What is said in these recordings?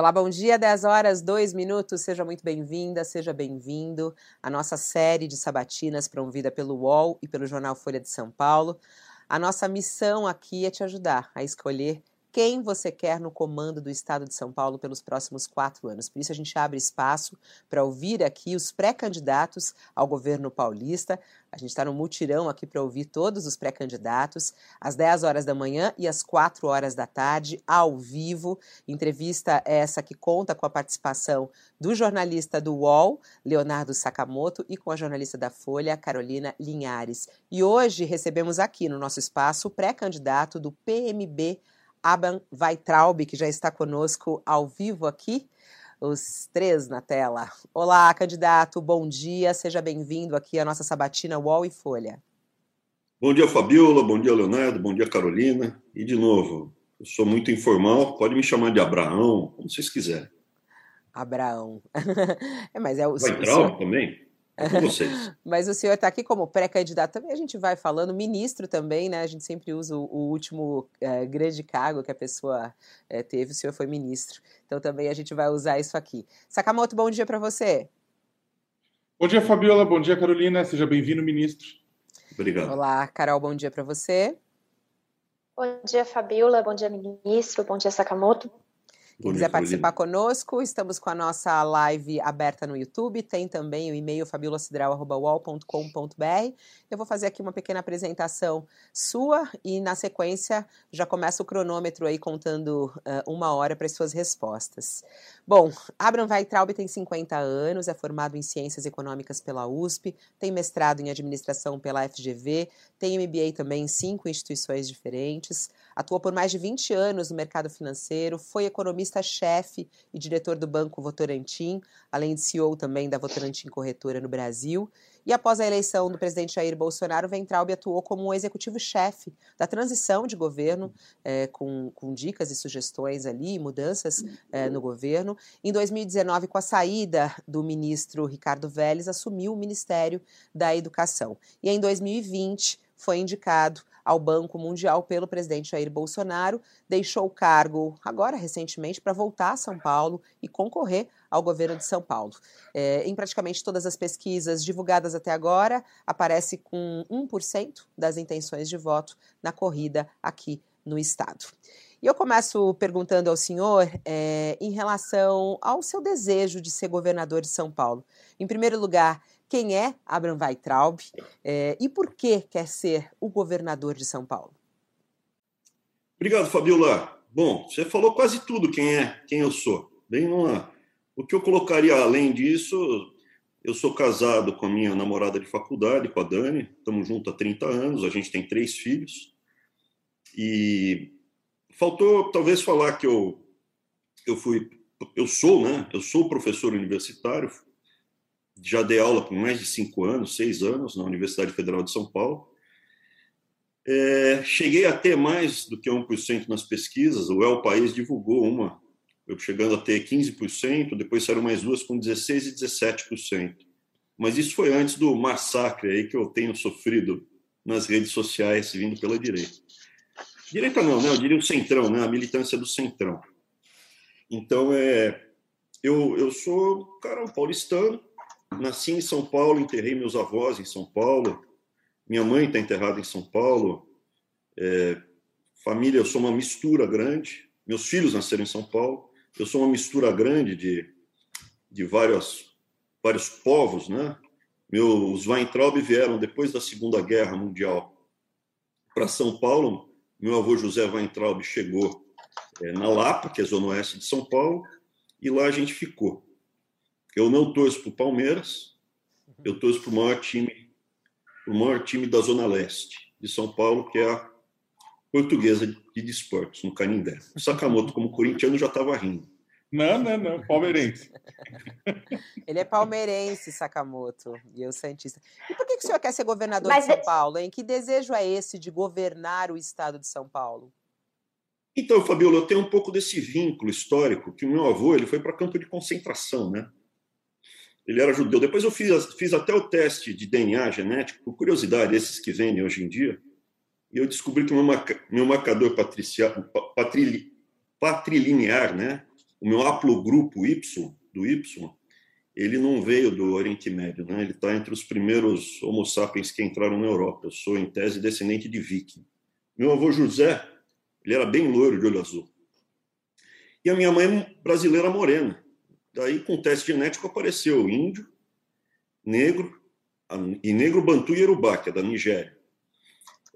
Olá, bom dia, 10 horas, 2 minutos. Seja muito bem-vinda, seja bem-vindo à nossa série de sabatinas promovida pelo UOL e pelo jornal Folha de São Paulo. A nossa missão aqui é te ajudar a escolher quem você quer no comando do Estado de São Paulo pelos próximos quatro anos. Por isso, a gente abre espaço para ouvir aqui os pré-candidatos ao governo paulista. A gente está no mutirão aqui para ouvir todos os pré-candidatos, às 10 horas da manhã e às 4 horas da tarde, ao vivo. Entrevista essa que conta com a participação do jornalista do UOL, Leonardo Sakamoto, e com a jornalista da Folha, Carolina Linhares. E hoje recebemos aqui no nosso espaço o pré-candidato do PMB Aban Weitraub, que já está conosco ao vivo aqui, os três na tela. Olá, candidato, bom dia, seja bem-vindo aqui à nossa sabatina UOL e Folha. Bom dia, Fabiola, bom dia, Leonardo, bom dia, Carolina. E, de novo, eu sou muito informal, pode me chamar de Abraão, como vocês quiserem. Abraão. é, mas é o... Weitraub senhor... também? Com vocês. Mas o senhor está aqui como pré-candidato também, a gente vai falando, ministro também, né? A gente sempre usa o, o último é, grande cargo que a pessoa é, teve, o senhor foi ministro. Então também a gente vai usar isso aqui. Sakamoto, bom dia para você. Bom dia, Fabiola. Bom dia, Carolina. Seja bem-vindo, ministro. Obrigado. Olá, Carol, bom dia para você. Bom dia, Fabiola. Bom dia, ministro. Bom dia, Sakamoto. Quem quiser participar conosco, estamos com a nossa live aberta no YouTube, tem também o e-mail fabiolacidral.com.br. Eu vou fazer aqui uma pequena apresentação sua e, na sequência, já começa o cronômetro aí contando uh, uma hora para as suas respostas. Bom, Abraham Weitraub tem 50 anos, é formado em Ciências Econômicas pela USP, tem mestrado em Administração pela FGV, tem MBA também em cinco instituições diferentes, atuou por mais de 20 anos no mercado financeiro, foi economista-chefe e diretor do Banco Votorantim, além de CEO também da Votorantim Corretora no Brasil. E após a eleição do presidente Jair Bolsonaro, Ventralbe atuou como executivo-chefe da transição de governo, é, com, com, dicas e sugestões ali, mudanças é, no governo. Em 2019, com a saída do ministro Ricardo Vélez, assumiu o Ministério da Educação. E em 2020, foi indicado ao Banco Mundial pelo presidente Jair Bolsonaro, deixou o cargo agora recentemente para voltar a São Paulo e concorrer ao governo de São Paulo. É, em praticamente todas as pesquisas divulgadas até agora, aparece com 1% das intenções de voto na corrida aqui no estado. E eu começo perguntando ao senhor é, em relação ao seu desejo de ser governador de São Paulo. Em primeiro lugar, quem é Abraham Weitraub é, e por que quer ser o governador de São Paulo? Obrigado, Fabiola. Bom, você falou quase tudo quem é, quem eu sou. Bem numa... O que eu colocaria além disso, eu sou casado com a minha namorada de faculdade, com a Dani, estamos juntos há 30 anos, a gente tem três filhos. E faltou talvez falar que eu, eu fui, eu sou, né? Eu sou professor universitário, já dei aula por mais de cinco anos, seis anos, na Universidade Federal de São Paulo. É, cheguei a ter mais do que 1% nas pesquisas. O El País divulgou uma, chegando a ter 15%, depois saíram mais duas com 16% e 17%. Mas isso foi antes do massacre aí que eu tenho sofrido nas redes sociais vindo pela direita. Direita não, né? eu diria o centrão, né? a militância do centrão. Então, é, eu, eu sou, cara, um paulistano, nasci em São Paulo, enterrei meus avós em São Paulo. Minha mãe está enterrada em São Paulo. É, família, eu sou uma mistura grande. Meus filhos nasceram em São Paulo. Eu sou uma mistura grande de, de vários, vários povos, né? Meus Weintraub vieram depois da Segunda Guerra Mundial para São Paulo. Meu avô José Weintraub chegou é, na Lapa, que é a zona oeste de São Paulo, e lá a gente ficou. Eu não torço para o Palmeiras, eu torço para o maior time, o maior time da Zona Leste de São Paulo, que é a Portuguesa de Desportos, no Canindé. O Sakamoto, como corintiano, já estava rindo. Não, não, não, palmeirense. Ele é palmeirense, Sakamoto, e eu santista. E por que, que o senhor quer ser governador Mas de São é... Paulo, hein? Que desejo é esse de governar o estado de São Paulo? Então, Fabiola, eu tenho um pouco desse vínculo histórico, que o meu avô ele foi para campo de concentração, né? Ele era judeu. Depois eu fiz, fiz até o teste de DNA genético, por curiosidade, esses que vendem hoje em dia, e eu descobri que meu, meu marcador patricia, patri, patrilinear, né, o meu haplogrupo Y, do Y, ele não veio do Oriente Médio, né? Ele está entre os primeiros Homo sapiens que entraram na Europa. Eu sou, em tese, descendente de viking. Meu avô José, ele era bem loiro, de olho azul. E a minha mãe brasileira morena. Daí, com o teste genético, apareceu índio, negro, e negro bantu e Yorubá, que é da Nigéria.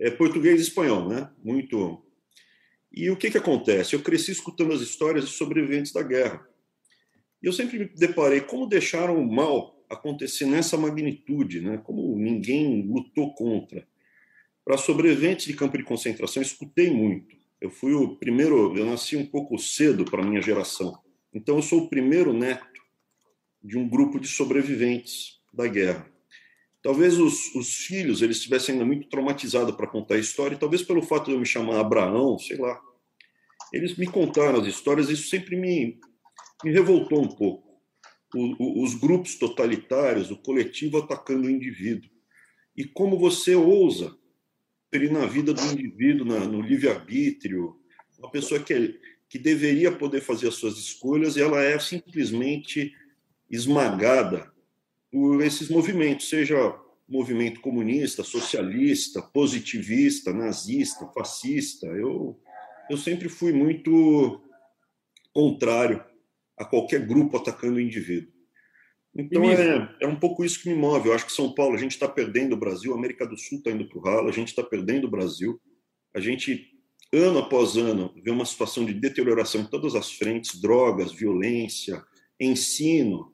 É português e espanhol, né? Muito. E o que, que acontece? Eu cresci escutando as histórias de sobreviventes da guerra. E eu sempre me deparei como deixaram o mal acontecer nessa magnitude, né? como ninguém lutou contra. Para sobreviventes de campo de concentração, escutei muito. Eu fui o primeiro, eu nasci um pouco cedo para a minha geração. Então, eu sou o primeiro neto de um grupo de sobreviventes da guerra. Talvez os, os filhos eles estivessem ainda muito traumatizados para contar a história, e talvez pelo fato de eu me chamar Abraão, sei lá. Eles me contaram as histórias, isso sempre me, me revoltou um pouco. O, o, os grupos totalitários, o coletivo atacando o indivíduo. E como você ousa ferir na vida do indivíduo, na, no livre-arbítrio, uma pessoa que, é, que deveria poder fazer as suas escolhas e ela é simplesmente esmagada por esses movimentos, seja movimento comunista, socialista, positivista, nazista, fascista. Eu, eu sempre fui muito contrário a qualquer grupo atacando o indivíduo. Então é, é um pouco isso que me move. Eu acho que São Paulo, a gente está perdendo o Brasil, a América do Sul está indo para o ralo, a gente está perdendo o Brasil. A gente, ano após ano, vê uma situação de deterioração em todas as frentes: drogas, violência, ensino,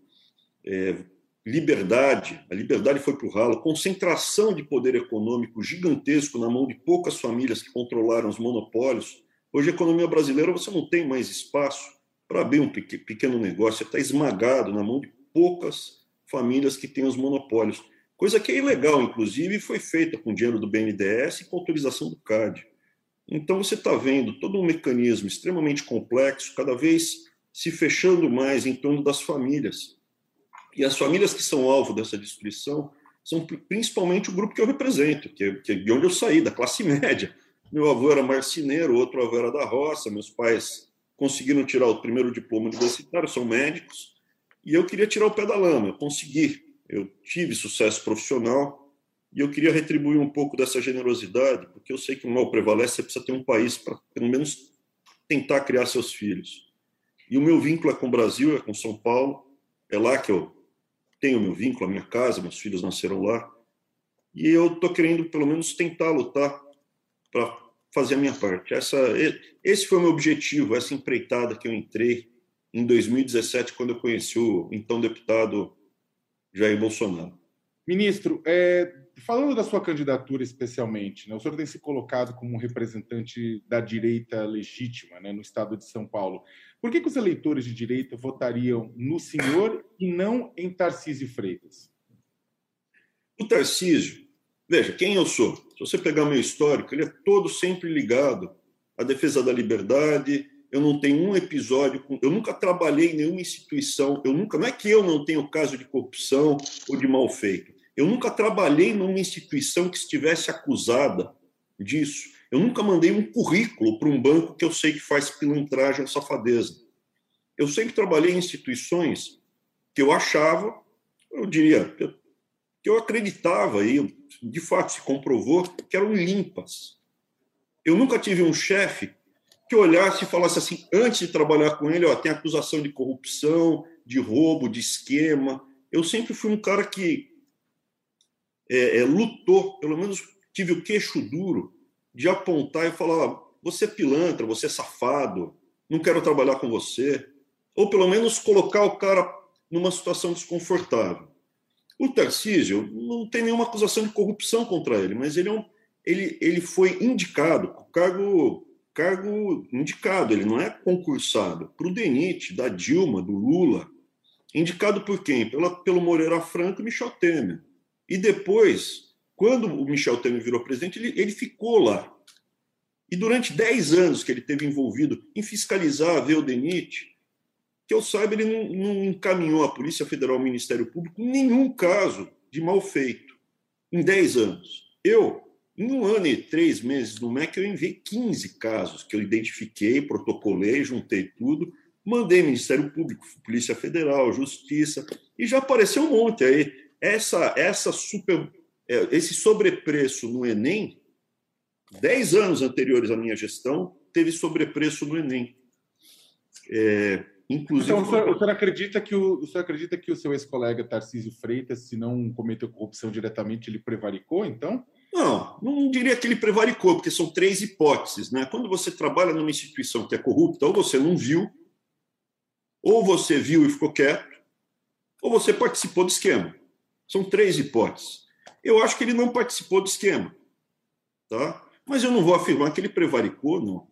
é, liberdade. A liberdade foi para o ralo, concentração de poder econômico gigantesco na mão de poucas famílias que controlaram os monopólios. Hoje, a economia brasileira, você não tem mais espaço para abrir um pequeno negócio, está esmagado na mão de poucas famílias que têm os monopólios. Coisa que é ilegal, inclusive, foi feita com dinheiro do BNDES e com autorização do CAD. Então, você está vendo todo um mecanismo extremamente complexo, cada vez se fechando mais em torno das famílias. E as famílias que são alvo dessa destruição são principalmente o grupo que eu represento, que é, é de onde eu saí, da classe média. Meu avô era marceneiro, outro avô era da roça, meus pais conseguiram tirar o primeiro diploma universitário, são médicos, e eu queria tirar o pé da lama, eu consegui. Eu tive sucesso profissional e eu queria retribuir um pouco dessa generosidade, porque eu sei que o mal prevalece, você precisa ter um país para, pelo menos, tentar criar seus filhos. E o meu vínculo é com o Brasil, é com São Paulo, é lá que eu tenho meu vínculo, a minha casa, meus filhos nasceram lá, e eu estou querendo, pelo menos, tentar lutar para fazer a minha parte. Essa, esse foi o meu objetivo, essa empreitada que eu entrei em 2017, quando eu conheci o então deputado Jair Bolsonaro. Ministro, é, falando da sua candidatura especialmente, né, o senhor tem se colocado como representante da direita legítima né, no estado de São Paulo. Por que, que os eleitores de direita votariam no senhor e não em Tarcísio Freitas? O Tarcísio, veja, quem eu sou? Se você pegar meu histórico, ele é todo sempre ligado à defesa da liberdade. Eu não tenho um episódio, eu nunca trabalhei em nenhuma instituição, eu nunca, não é que eu não tenho caso de corrupção ou de mal feito. Eu nunca trabalhei numa instituição que estivesse acusada disso. Eu nunca mandei um currículo para um banco que eu sei que faz pilantragem ou safadeza. Eu sempre trabalhei em instituições que eu achava, eu diria, que eu acreditava, e de fato se comprovou, que eram limpas. Eu nunca tive um chefe que olhasse e falasse assim, antes de trabalhar com ele, ó, tem acusação de corrupção, de roubo, de esquema. Eu sempre fui um cara que é, é, lutou, pelo menos tive o queixo duro de apontar e falar: ó, você é pilantra, você é safado, não quero trabalhar com você. Ou pelo menos colocar o cara numa situação desconfortável. O Tarcísio não tem nenhuma acusação de corrupção contra ele, mas ele, é um, ele, ele foi indicado, cargo, cargo indicado, ele não é concursado, para o DENIT, da Dilma, do Lula. Indicado por quem? Pela, pelo Moreira Franco e Michel Temer. E depois, quando o Michel Temer virou presidente, ele, ele ficou lá. E durante 10 anos que ele teve envolvido em fiscalizar, ver o DENIT, que eu saiba, ele não, não encaminhou à Polícia Federal, ao Ministério Público, nenhum caso de mal feito em 10 anos. Eu, em um ano e três meses no MEC, eu enviei 15 casos que eu identifiquei, protocolei, juntei tudo, Mandei Ministério Público, Polícia Federal, Justiça, e já apareceu um monte aí. Essa, essa super, é, esse sobrepreço no Enem, dez anos anteriores à minha gestão, teve sobrepreço no Enem. É, inclusive. Então, o senhor, o senhor, acredita que o, o senhor acredita que o seu ex-colega Tarcísio Freitas, se não cometeu corrupção diretamente, ele prevaricou, então? Não, não diria que ele prevaricou, porque são três hipóteses. Né? Quando você trabalha numa instituição que é corrupta, ou você não viu, ou você viu e ficou quieto, ou você participou do esquema. São três hipóteses. Eu acho que ele não participou do esquema. Tá? Mas eu não vou afirmar que ele prevaricou, não.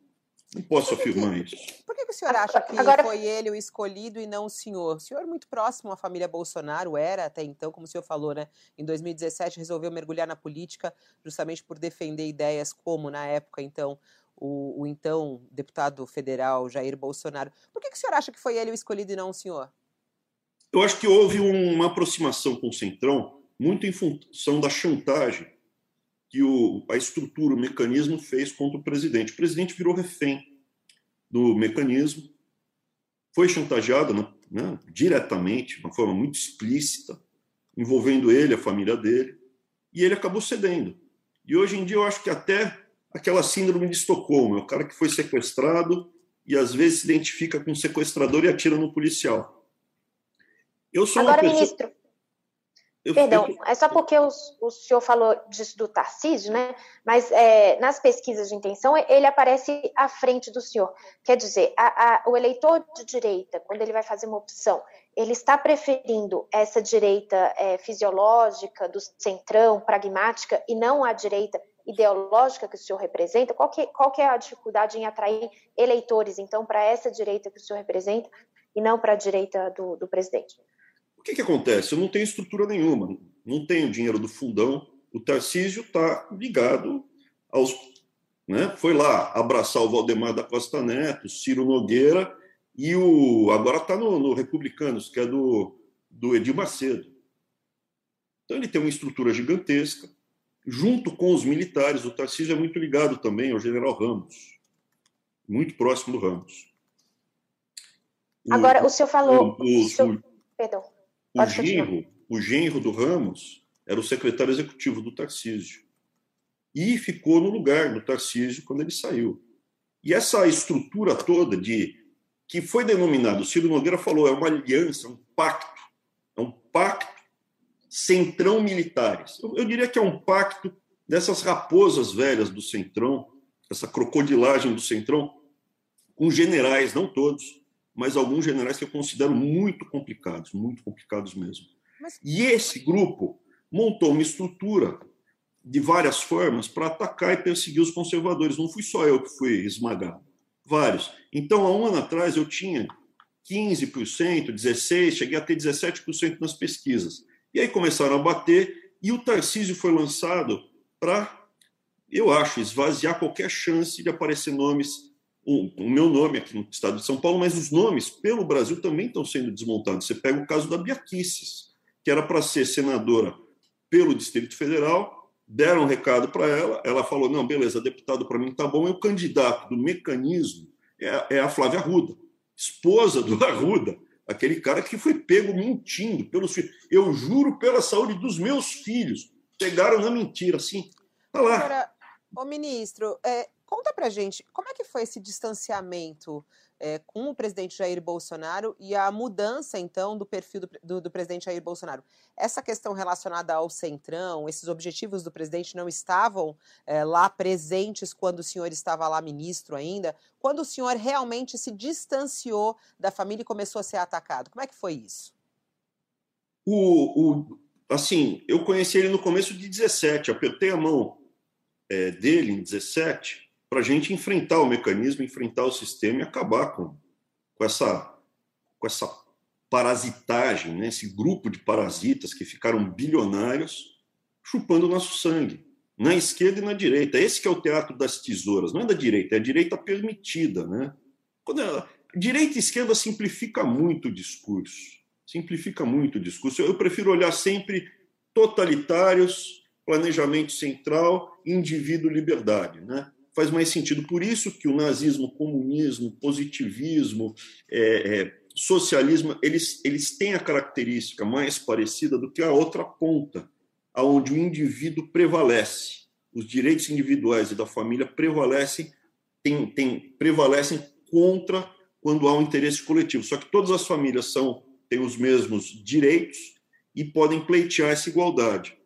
Não posso afirmar isso. Por que o senhor acha que Agora... foi ele o escolhido e não o senhor? O senhor é muito próximo à família Bolsonaro, era até então, como o senhor falou, né? Em 2017 resolveu mergulhar na política justamente por defender ideias como, na época, então, o, o então deputado federal Jair Bolsonaro. Por que, que o senhor acha que foi ele o escolhido e não o senhor? Eu acho que houve uma aproximação com o Centrão muito em função da chantagem que o, a estrutura, o mecanismo fez contra o presidente. O presidente virou refém do mecanismo, foi chantageado né, né, diretamente, de uma forma muito explícita, envolvendo ele, a família dele, e ele acabou cedendo. E hoje em dia eu acho que até aquela síndrome de Estocolmo, é o cara que foi sequestrado e às vezes se identifica com o sequestrador e atira no policial. Eu sou Agora, pessoa... ministro, eu, Perdão, eu... é só porque o, o senhor falou disso do Tarcísio, né? Mas é, nas pesquisas de intenção, ele aparece à frente do senhor. Quer dizer, a, a, o eleitor de direita, quando ele vai fazer uma opção, ele está preferindo essa direita é, fisiológica, do centrão, pragmática, e não a direita ideológica que o senhor representa? Qual que, qual que é a dificuldade em atrair eleitores, então, para essa direita que o senhor representa e não para a direita do, do presidente? O que, que acontece? Eu não tenho estrutura nenhuma, não tenho dinheiro do fundão. O Tarcísio está ligado aos. Né? Foi lá abraçar o Valdemar da Costa Neto, Ciro Nogueira e o. Agora está no, no Republicanos, que é do, do Edir Macedo. Então ele tem uma estrutura gigantesca. Junto com os militares, o Tarcísio é muito ligado também ao general Ramos, muito próximo do Ramos. Agora, o, o senhor falou. O, o, senhor... Perdão. O genro, o genro do Ramos era o secretário executivo do Tarcísio. E ficou no lugar do Tarcísio quando ele saiu. E essa estrutura toda de que foi denominado, o Ciro Nogueira falou, é uma aliança, um pacto, é um pacto centrão militares. Eu, eu diria que é um pacto dessas raposas velhas do centrão, essa crocodilagem do centrão, com generais, não todos, mas alguns generais que eu considero muito complicados, muito complicados mesmo. Mas... E esse grupo montou uma estrutura de várias formas para atacar e perseguir os conservadores. Não fui só eu que fui esmagado, vários. Então, há um ano atrás, eu tinha 15%, 16%, cheguei a ter 17% nas pesquisas. E aí começaram a bater, e o Tarcísio foi lançado para, eu acho, esvaziar qualquer chance de aparecer nomes o, o, meu nome aqui no estado de São Paulo, mas os nomes pelo Brasil também estão sendo desmontados. Você pega o caso da Biaquices, que era para ser senadora pelo Distrito Federal, deram um recado para ela, ela falou: não, beleza, deputado para mim tá bom, e o candidato do mecanismo é, é a Flávia Arruda, esposa do Arruda, aquele cara que foi pego mentindo pelos filhos. Eu juro pela saúde dos meus filhos. Pegaram na mentira, assim. Tá lá. Ô ministro, é, Conta pra gente, como é que foi esse distanciamento é, com o presidente Jair Bolsonaro e a mudança, então, do perfil do, do, do, presidente Jair Bolsonaro? Essa questão relacionada ao centrão, esses objetivos do presidente não estavam é, lá presentes quando o senhor estava lá ministro ainda? Quando o senhor realmente se distanciou da família e começou a ser atacado? Como é que foi isso? O, o assim, eu conheci ele no começo de 17, apertei a mão é, dele em 17 para a gente enfrentar o mecanismo, enfrentar o sistema e acabar com, com, essa, com essa parasitagem, né? esse grupo de parasitas que ficaram bilionários chupando o nosso sangue, na esquerda e na direita. Esse que é o teatro das tesouras, não é da direita, é a direita permitida. Né? Quando a direita e esquerda simplifica muito o discurso, simplifica muito o discurso. Eu prefiro olhar sempre totalitários, planejamento central, indivíduo, liberdade. Né? Faz mais sentido. Por isso que o nazismo, comunismo, positivismo, é, é, socialismo, eles, eles têm a característica mais parecida do que a outra ponta, aonde o indivíduo prevalece. Os direitos individuais e da família prevalecem, tem, tem, prevalecem contra quando há um interesse coletivo. Só que todas as famílias são têm os mesmos direitos e podem pleitear essa igualdade.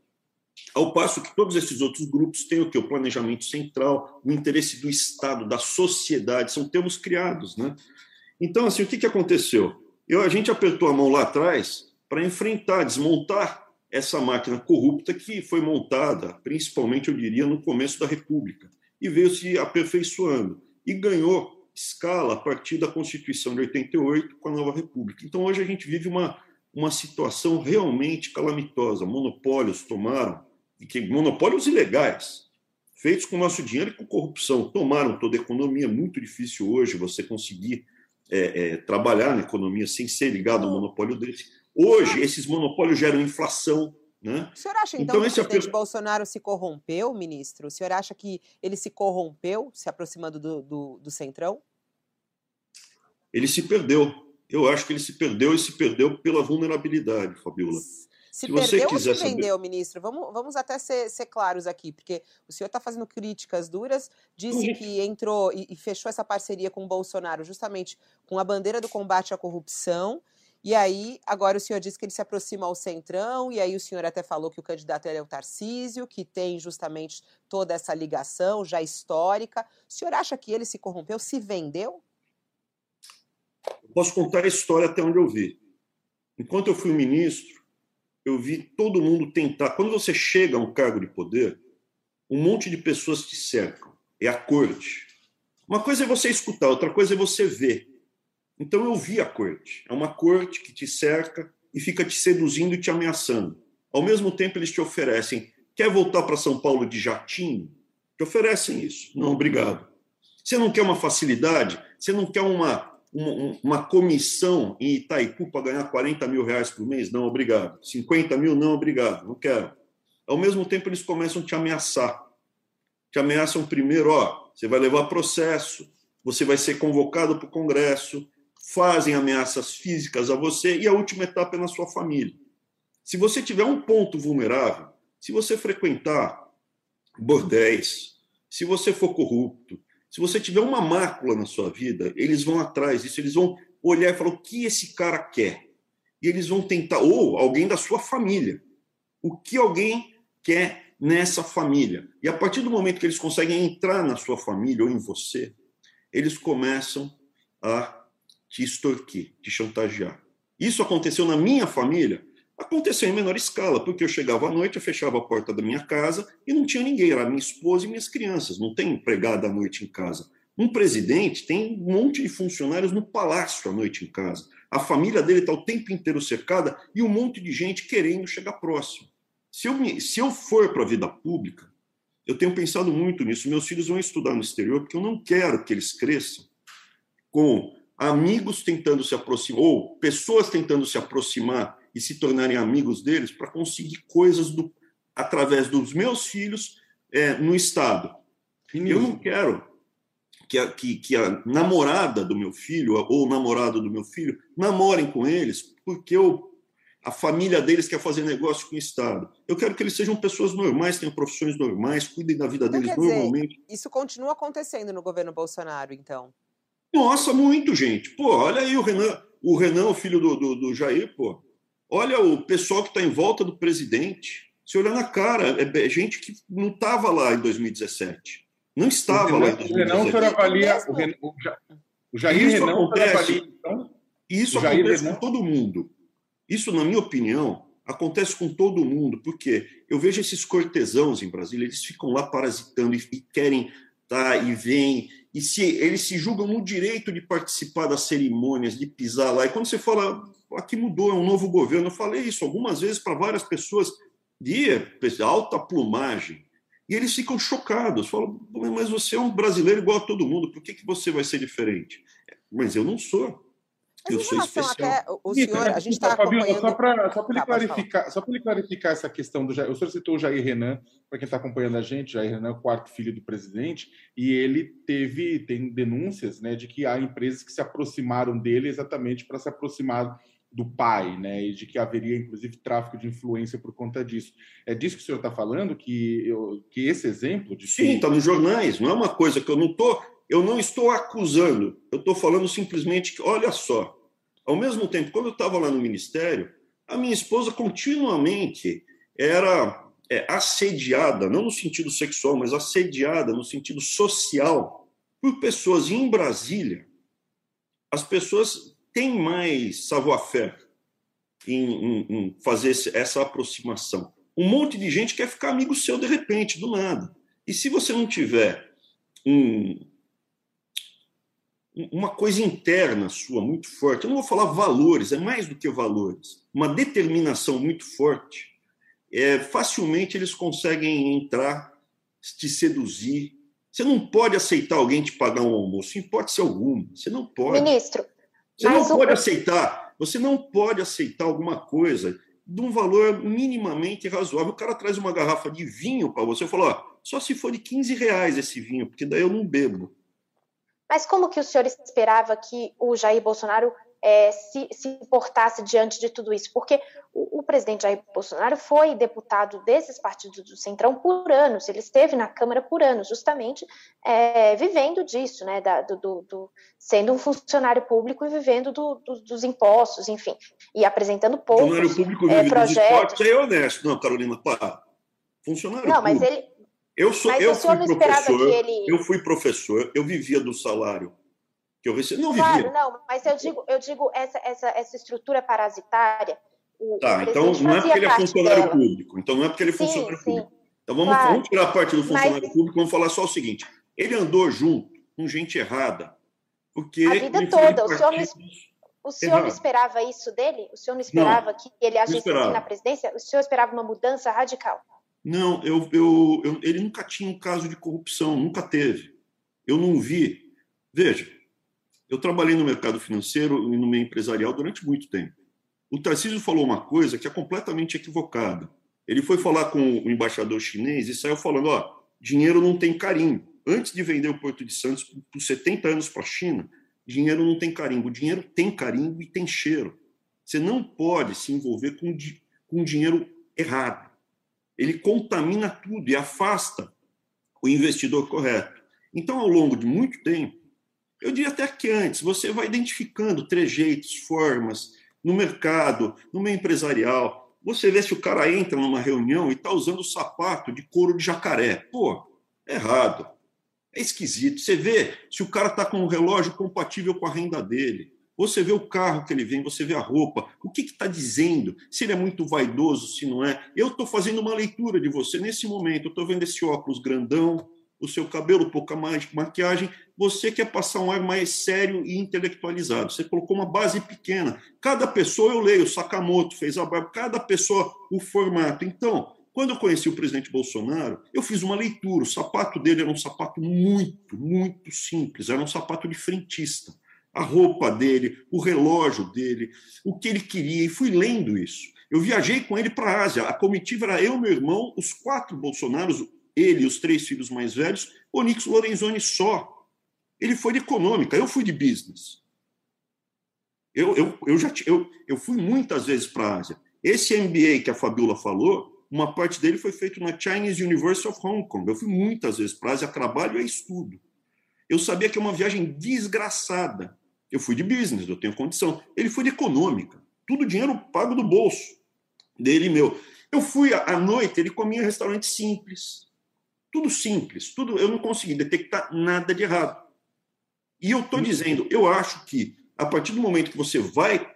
Ao passo que todos esses outros grupos têm o que? O planejamento central, o interesse do Estado, da sociedade, são termos criados. Né? Então, assim, o que, que aconteceu? Eu, a gente apertou a mão lá atrás para enfrentar, desmontar essa máquina corrupta que foi montada, principalmente, eu diria, no começo da República, e veio se aperfeiçoando. E ganhou escala a partir da Constituição de 88 com a nova República. Então, hoje a gente vive uma, uma situação realmente calamitosa. Monopólios tomaram, e que monopólios ilegais, feitos com nosso dinheiro e com corrupção, tomaram toda a economia. Muito difícil hoje você conseguir é, é, trabalhar na economia sem ser ligado a um monopólio desse. Hoje, esses monopólios geram inflação, né? O senhor acha, então, então que o presidente Bolsonaro se corrompeu, ministro? O senhor acha que ele se corrompeu se aproximando do, do, do Centrão? Ele se perdeu. Eu acho que ele se perdeu e se perdeu pela vulnerabilidade, Fabiola. Se, se perdeu ou se vendeu, saber... ministro? Vamos, vamos até ser, ser, claros aqui, porque o senhor está fazendo críticas duras, disse que entrou e, e fechou essa parceria com o Bolsonaro justamente com a bandeira do combate à corrupção e aí, agora o senhor diz que ele se aproxima ao Centrão, e aí o senhor até falou que o candidato é o Tarcísio, que tem justamente toda essa ligação já histórica. O senhor acha que ele se corrompeu, se vendeu? Posso contar a história até onde eu vi. Enquanto eu fui ministro, eu vi todo mundo tentar. Quando você chega a um cargo de poder, um monte de pessoas te cercam. É a corte. Uma coisa é você escutar, outra coisa é você ver. Então eu vi a corte. É uma corte que te cerca e fica te seduzindo e te ameaçando. Ao mesmo tempo, eles te oferecem: quer voltar para São Paulo de jatinho? Te oferecem isso. Não, obrigado. Você não quer uma facilidade? Você não quer uma, uma, uma comissão em Itaipu para ganhar 40 mil reais por mês? Não, obrigado. 50 mil? Não, obrigado. Não quero. Ao mesmo tempo, eles começam a te ameaçar. Te ameaçam primeiro: ó, você vai levar processo, você vai ser convocado para o Congresso, fazem ameaças físicas a você e a última etapa é na sua família. Se você tiver um ponto vulnerável, se você frequentar bordéis, se você for corrupto, se você tiver uma mácula na sua vida, eles vão atrás disso, eles vão olhar e falar o que esse cara quer. E eles vão tentar, ou alguém da sua família, o que alguém quer nessa família. E a partir do momento que eles conseguem entrar na sua família ou em você, eles começam a te extorquir, te chantagear. Isso aconteceu na minha família? Aconteceu em menor escala, porque eu chegava à noite, eu fechava a porta da minha casa e não tinha ninguém, era minha esposa e minhas crianças, não tem empregada à noite em casa. Um presidente tem um monte de funcionários no palácio à noite em casa. A família dele está o tempo inteiro cercada e um monte de gente querendo chegar próximo. Se eu, me, se eu for para a vida pública, eu tenho pensado muito nisso. Meus filhos vão estudar no exterior porque eu não quero que eles cresçam com amigos tentando se aproximar, ou pessoas tentando se aproximar e se tornarem amigos deles para conseguir coisas do, através dos meus filhos é, no Estado. Eu não quero que a, que, que a namorada do meu filho ou o namorado do meu filho namorem com eles porque eu, a família deles quer fazer negócio com o Estado. Eu quero que eles sejam pessoas normais, tenham profissões normais, cuidem da vida então, deles normalmente. Dizer, isso continua acontecendo no governo Bolsonaro, então? Nossa, muito, gente. Pô, olha aí o Renan, o Renan, o filho do, do, do Jair, pô. Olha o pessoal que está em volta do presidente. Se olhar na cara, é, é gente que não estava lá em 2017. Não estava lá em 2017. O Renan, o senhor avalia. O, Renan, o Jair isso Renan, acontece, avalia, então? Isso acontece Renan. com todo mundo. Isso, na minha opinião, acontece com todo mundo, porque eu vejo esses cortesãos em Brasília, eles ficam lá parasitando e, e querem tá, e vêm e se eles se julgam no direito de participar das cerimônias, de pisar lá. E quando você fala, aqui mudou, é um novo governo, eu falei isso algumas vezes para várias pessoas de alta plumagem. E eles ficam chocados, falam, mas você é um brasileiro igual a todo mundo, por que, que você vai ser diferente? Mas eu não sou. Mas eu em relação até o senhor, a gente está acompanhando... Só para só ele, tá, clarificar, só ele clarificar essa questão do Jair, o senhor citou o Jair Renan, para quem está acompanhando a gente, Jair Renan é o quarto filho do presidente, e ele teve, tem denúncias né, de que há empresas que se aproximaram dele exatamente para se aproximar do pai, né, e de que haveria inclusive tráfico de influência por conta disso. É disso que o senhor está falando, que, eu, que esse exemplo de sim, está nos jornais. Não é uma coisa que eu não estou, eu não estou acusando. Eu estou falando simplesmente que, olha só, ao mesmo tempo, quando eu estava lá no ministério, a minha esposa continuamente era é, assediada, não no sentido sexual, mas assediada no sentido social por pessoas em Brasília. As pessoas tem mais savoir-faire em, em, em, fazer essa aproximação. Um monte de gente quer ficar amigo seu de repente, do nada. E se você não tiver um, uma coisa interna sua muito forte, eu não vou falar valores, é mais do que valores, uma determinação muito forte, é, facilmente eles conseguem entrar, te seduzir. Você não pode aceitar alguém te pagar um almoço, em hipótese alguma. Você não pode. Ministro, você não o... pode aceitar, você não pode aceitar alguma coisa de um valor minimamente razoável. O cara traz uma garrafa de vinho para você e fala: ó, só se for de 15 reais esse vinho, porque daí eu não bebo. Mas como que o senhor esperava que o Jair Bolsonaro é, se, se portasse diante de tudo isso, porque o, o, presidente Jair Bolsonaro foi deputado desses partidos do Centrão por anos, ele esteve na Câmara por anos, justamente é, vivendo disso, né, da, do, do, do, sendo um funcionário público e vivendo do, dos impostos, enfim, e apresentando poucos funcionário público é, projetos. Dos é honesto, não, Carolina, pá, funcionário não, público. mas ele eu sou, eu fui professor, ele... eu fui professor, eu vivia do salário que eu recebi. Não claro, vivia. não, mas eu digo, eu digo essa, essa, essa estrutura parasitária. O, tá, o então não é porque ele é funcionário dela. público. Então não é porque ele é sim, funcionário sim. público. Então vamos, claro. vamos tirar a parte do funcionário mas... público, vamos falar só o seguinte: ele andou junto com gente errada. Porque a vida toda. O senhor, o senhor não esperava isso dele? O senhor não esperava não, que ele agisse assim na presidência? O senhor esperava uma mudança radical? Não, eu, eu, eu, ele nunca tinha um caso de corrupção, nunca teve. Eu não vi. Veja, eu trabalhei no mercado financeiro e no meio empresarial durante muito tempo. O Tarcísio falou uma coisa que é completamente equivocada. Ele foi falar com o embaixador chinês e saiu falando: ó, dinheiro não tem carimbo. Antes de vender o Porto de Santos por 70 anos para a China, dinheiro não tem carimbo. Dinheiro tem carimbo e tem cheiro. Você não pode se envolver com, com dinheiro errado. Ele contamina tudo e afasta o investidor correto. Então, ao longo de muito tempo, eu diria até que antes, você vai identificando trejeitos, formas no mercado, no meio empresarial. Você vê se o cara entra numa reunião e está usando sapato de couro de jacaré. Pô, é errado. É esquisito. Você vê se o cara está com um relógio compatível com a renda dele. Você vê o carro que ele vem, você vê a roupa, o que está dizendo, se ele é muito vaidoso, se não é. Eu estou fazendo uma leitura de você nesse momento. Eu estou vendo esse óculos grandão, o seu cabelo, pouca maquiagem, você quer passar um ar mais sério e intelectualizado. Você colocou uma base pequena. Cada pessoa, eu leio, Sakamoto fez a barba, cada pessoa o formato. Então, quando eu conheci o presidente Bolsonaro, eu fiz uma leitura. O sapato dele era um sapato muito, muito simples, era um sapato de frentista. A roupa dele, o relógio dele, o que ele queria, e fui lendo isso. Eu viajei com ele para a Ásia. A comitiva era eu, meu irmão, os quatro Bolsonaros, ele e os três filhos mais velhos, Onix Lorenzoni só. Ele foi de econômica, eu fui de business. Eu, eu, eu, já, eu, eu fui muitas vezes para a Ásia. Esse MBA que a Fabiola falou, uma parte dele foi feito na Chinese University of Hong Kong. Eu fui muitas vezes para a Ásia, trabalho e estudo. Eu sabia que é uma viagem desgraçada. Eu fui de business, eu tenho condição. Ele foi de econômica. Tudo dinheiro pago do bolso dele e meu. Eu fui à noite, ele comia em restaurante simples. Tudo simples, tudo. Eu não consegui detectar nada de errado. E eu estou dizendo, eu acho que a partir do momento que você vai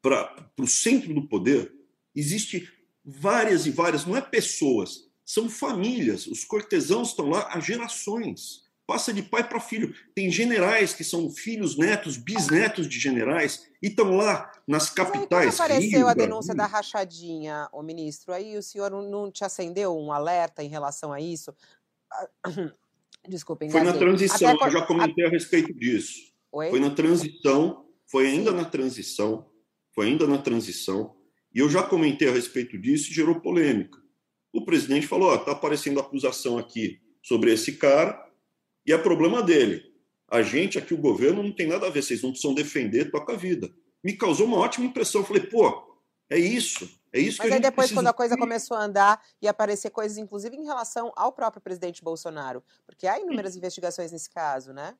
para o centro do poder, existe várias e várias, não é pessoas, são famílias. Os cortesãos estão lá há gerações passa de pai para filho. Tem generais que são filhos, netos, bisnetos de generais e estão lá nas capitais. Mas aí, apareceu Rio, a denúncia da rachadinha, o ministro, aí o senhor não te acendeu um alerta em relação a isso? Desculpem. Foi na transição, eu já comentei a... a respeito disso. Oi? Foi na transição, Foi ainda na transição, foi ainda na transição, e eu já comentei a respeito disso e gerou polêmica. O presidente falou: está aparecendo acusação aqui sobre esse cara, e é problema dele. A gente aqui, o governo, não tem nada a ver, vocês não precisam defender, toca a vida. Me causou uma ótima impressão. Eu falei, pô, é isso. É isso Mas que aí depois, precisa... quando a coisa começou a andar e aparecer coisas, inclusive em relação ao próprio presidente Bolsonaro, porque há inúmeras investigações nesse caso, né?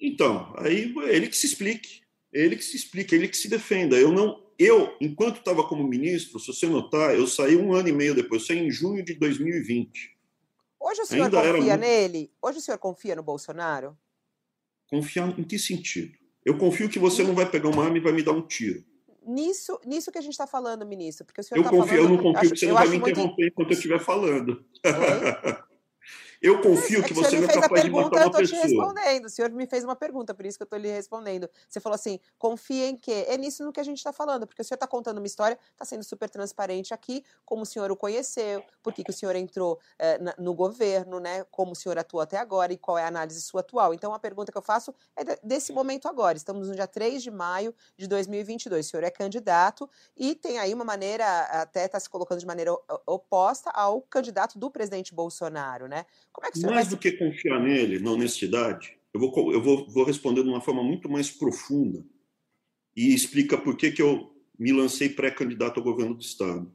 Então, aí ele que se explique, ele que se explique, ele que se defenda. Eu não, eu, enquanto estava como ministro, se você notar, eu saí um ano e meio depois, eu saí em junho de 2020. Hoje o senhor Ainda confia nele? Hoje o senhor confia no Bolsonaro? Confiar em que sentido? Eu confio que você não vai pegar uma arma e vai me dar um tiro. Nisso, nisso que a gente está falando, ministro, porque o senhor eu tá confio, falando, eu não confio que você não vai me interromper muito... enquanto eu estiver falando. Eu confio é que, que você não é capaz de matar uma pessoa. Eu estou te respondendo. O senhor me fez uma pergunta, por isso que eu estou lhe respondendo. Você falou assim, confia em quê? É nisso no que a gente está falando, porque o senhor está contando uma história, está sendo super transparente aqui, como o senhor o conheceu, por que, que o senhor entrou é, no governo, né? Como o senhor atuou até agora e qual é a análise sua atual. Então, a pergunta que eu faço é desse momento agora. Estamos no dia 3 de maio de 2022. O senhor é candidato e tem aí uma maneira, até está se colocando de maneira oposta ao candidato do presidente Bolsonaro, né? Como é que mais do que confiar nele, na honestidade, eu vou, eu vou, vou responder de uma forma muito mais profunda e explica por que, que eu me lancei pré-candidato ao governo do Estado.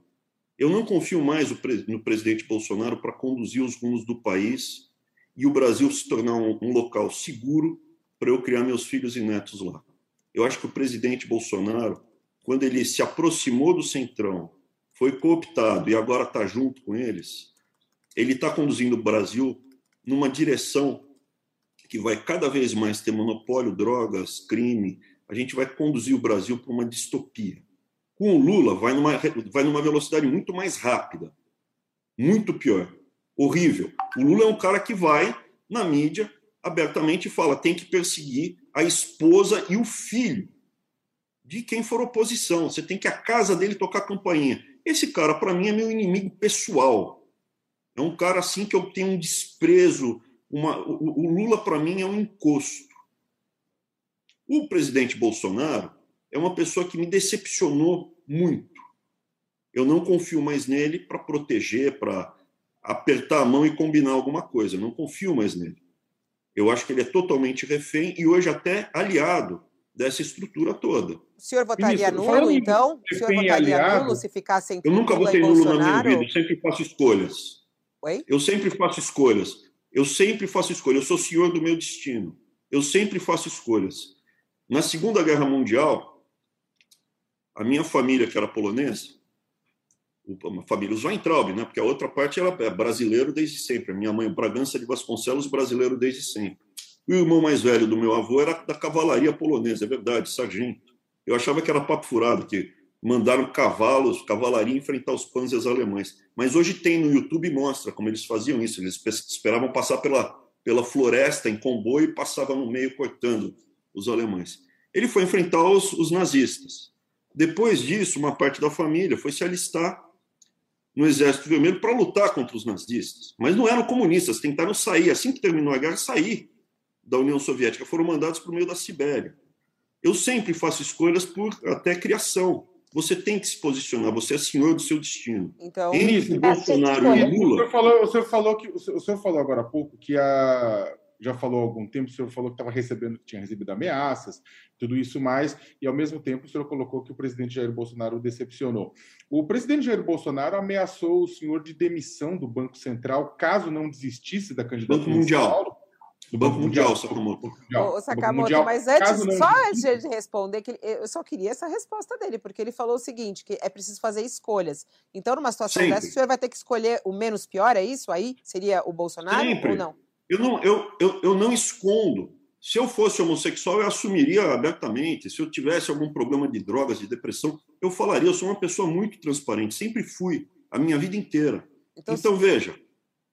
Eu não confio mais no presidente Bolsonaro para conduzir os rumos do país e o Brasil se tornar um local seguro para eu criar meus filhos e netos lá. Eu acho que o presidente Bolsonaro, quando ele se aproximou do Centrão, foi cooptado e agora está junto com eles, ele está conduzindo o Brasil numa direção que vai cada vez mais ter monopólio, drogas, crime. A gente vai conduzir o Brasil para uma distopia. Com o Lula, vai numa, vai numa velocidade muito mais rápida. Muito pior. Horrível. O Lula é um cara que vai na mídia abertamente e fala tem que perseguir a esposa e o filho de quem for oposição. Você tem que a casa dele tocar campainha. Esse cara, para mim, é meu inimigo pessoal. É um cara assim que eu tenho um desprezo. Uma, o, o Lula, para mim, é um encosto. O presidente Bolsonaro é uma pessoa que me decepcionou muito. Eu não confio mais nele para proteger, para apertar a mão e combinar alguma coisa. Eu não confio mais nele. Eu acho que ele é totalmente refém e hoje até aliado dessa estrutura toda. O senhor votaria Ministro, nulo, então? O senhor votaria aliado, nulo se ficasse entre Eu nunca votei nulo na minha vida, eu sempre faço escolhas. Oi? Eu sempre faço escolhas. Eu sempre faço escolhas. Eu sou senhor do meu destino. Eu sempre faço escolhas. Na Segunda Guerra Mundial, a minha família, que era polonesa, uma família os né? porque a outra parte era é brasileiro desde sempre. A minha mãe, Bragança de Vasconcelos, brasileiro desde sempre. O irmão mais velho do meu avô era da cavalaria polonesa, é verdade, sargento. Eu achava que era papo furado, que mandaram cavalos, cavalaria enfrentar os panzers alemães. Mas hoje tem no YouTube mostra como eles faziam isso. Eles esperavam passar pela, pela floresta em comboio e passavam no meio cortando os alemães. Ele foi enfrentar os, os nazistas. Depois disso, uma parte da família foi se alistar no Exército Vermelho para lutar contra os nazistas. Mas não eram comunistas, tentaram sair. Assim que terminou a guerra, sair da União Soviética. Foram mandados para o meio da Sibéria. Eu sempre faço escolhas por até criação. Você tem que se posicionar, você é senhor do seu destino. Então, Entre Bolsonaro e Lula. O senhor, falou, o senhor falou que o senhor, o senhor falou agora há pouco que a já falou há algum tempo, o senhor falou que estava recebendo, tinha recebido ameaças, tudo isso mais, e ao mesmo tempo o senhor colocou que o presidente Jair Bolsonaro o decepcionou. O presidente Jair Bolsonaro ameaçou o senhor de demissão do Banco Central caso não desistisse da candidatura Banco Mundial do Banco Mundial, Sakamoto. Ô, Sakamoto, mas antes, não... só antes de responder, que eu só queria essa resposta dele, porque ele falou o seguinte, que é preciso fazer escolhas. Então, numa situação Sempre. dessa, o senhor vai ter que escolher o menos pior, é isso aí? Seria o Bolsonaro Sempre. ou não? Eu não, eu, eu, eu não escondo. Se eu fosse homossexual, eu assumiria abertamente. Se eu tivesse algum problema de drogas, de depressão, eu falaria. Eu sou uma pessoa muito transparente, sempre fui, a minha vida inteira. Então, então veja,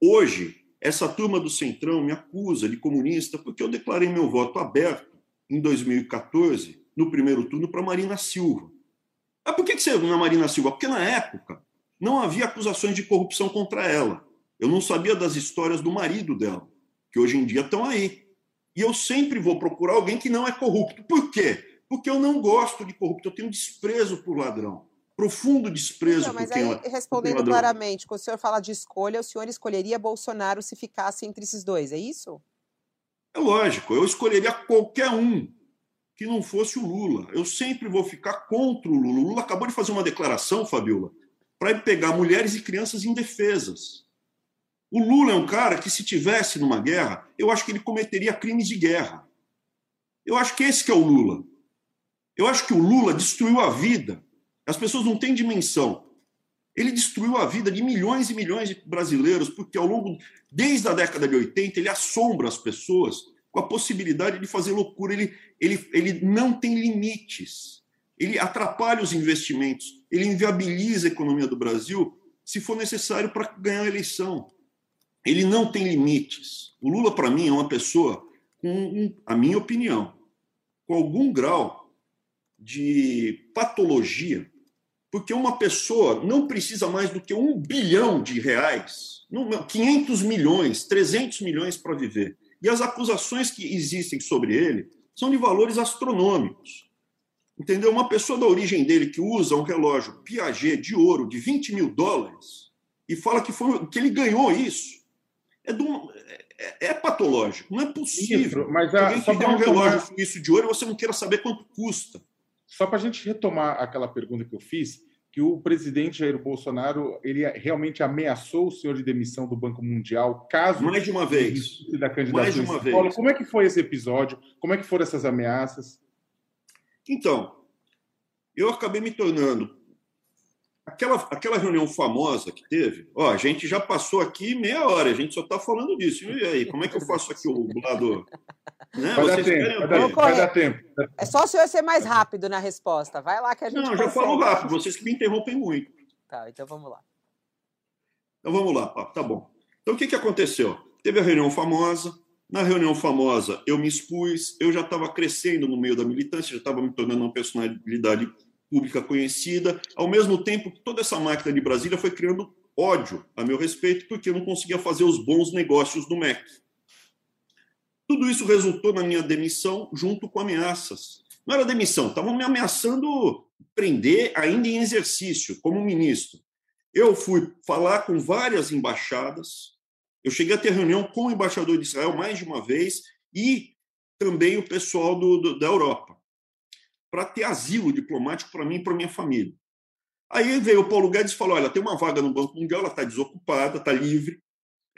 hoje essa turma do Centrão me acusa de comunista porque eu declarei meu voto aberto em 2014, no primeiro turno, para Marina Silva. Ah, por que, que você na Marina Silva? Porque na época não havia acusações de corrupção contra ela. Eu não sabia das histórias do marido dela, que hoje em dia estão aí. E eu sempre vou procurar alguém que não é corrupto. Por quê? Porque eu não gosto de corrupto, eu tenho desprezo por ladrão. Profundo desprezo não, por quem aí, Respondendo claramente, quando o senhor fala de escolha, o senhor escolheria Bolsonaro se ficasse entre esses dois, é isso? É lógico, eu escolheria qualquer um que não fosse o Lula. Eu sempre vou ficar contra o Lula. O Lula acabou de fazer uma declaração, Fabiola, para pegar mulheres e crianças indefesas. O Lula é um cara que, se tivesse numa guerra, eu acho que ele cometeria crimes de guerra. Eu acho que esse que é o Lula. Eu acho que o Lula destruiu a vida. As pessoas não têm dimensão. Ele destruiu a vida de milhões e milhões de brasileiros, porque ao longo, desde a década de 80, ele assombra as pessoas com a possibilidade de fazer loucura. Ele, ele, ele não tem limites. Ele atrapalha os investimentos. Ele inviabiliza a economia do Brasil se for necessário para ganhar a eleição. Ele não tem limites. O Lula, para mim, é uma pessoa com, a minha opinião, com algum grau de patologia porque uma pessoa não precisa mais do que um bilhão de reais, 500 milhões, 300 milhões para viver. E as acusações que existem sobre ele são de valores astronômicos. Entendeu? Uma pessoa da origem dele que usa um relógio Piaget de ouro de 20 mil dólares e fala que, foi, que ele ganhou isso, é, um, é, é, patológico. Não é possível. Isso, mas a, Alguém que tem um relógio suíço de ouro e você não queira saber quanto custa. Só para a gente retomar aquela pergunta que eu fiz, que o presidente Jair Bolsonaro ele realmente ameaçou o senhor de demissão do Banco Mundial caso mais de uma vez da candidatura mais de uma vez. Como é que foi esse episódio? Como é que foram essas ameaças? Então, eu acabei me tornando aquela, aquela reunião famosa que teve. Ó, a gente já passou aqui meia hora, a gente só está falando disso. E aí, como é que eu faço aqui o lado né? Vai, dar tempo, vai, dar, vai dar tempo. É só o senhor ser mais rápido na resposta. Vai lá que a gente. Não, já falo rápido, vocês que me interrompem muito. Tá, então vamos lá. Então vamos lá, tá bom. Então o que, que aconteceu? Teve a reunião famosa. Na reunião famosa, eu me expus, eu já estava crescendo no meio da militância, já estava me tornando uma personalidade pública conhecida, ao mesmo tempo que toda essa máquina de Brasília foi criando ódio a meu respeito, porque eu não conseguia fazer os bons negócios do MEC. Tudo isso resultou na minha demissão junto com ameaças. Não era demissão, estavam me ameaçando prender ainda em exercício, como ministro. Eu fui falar com várias embaixadas, eu cheguei a ter reunião com o embaixador de Israel mais de uma vez e também o pessoal do, do da Europa, para ter asilo diplomático para mim e para minha família. Aí veio o Paulo Guedes e falou: olha, tem uma vaga no Banco Mundial, ela está desocupada, está livre,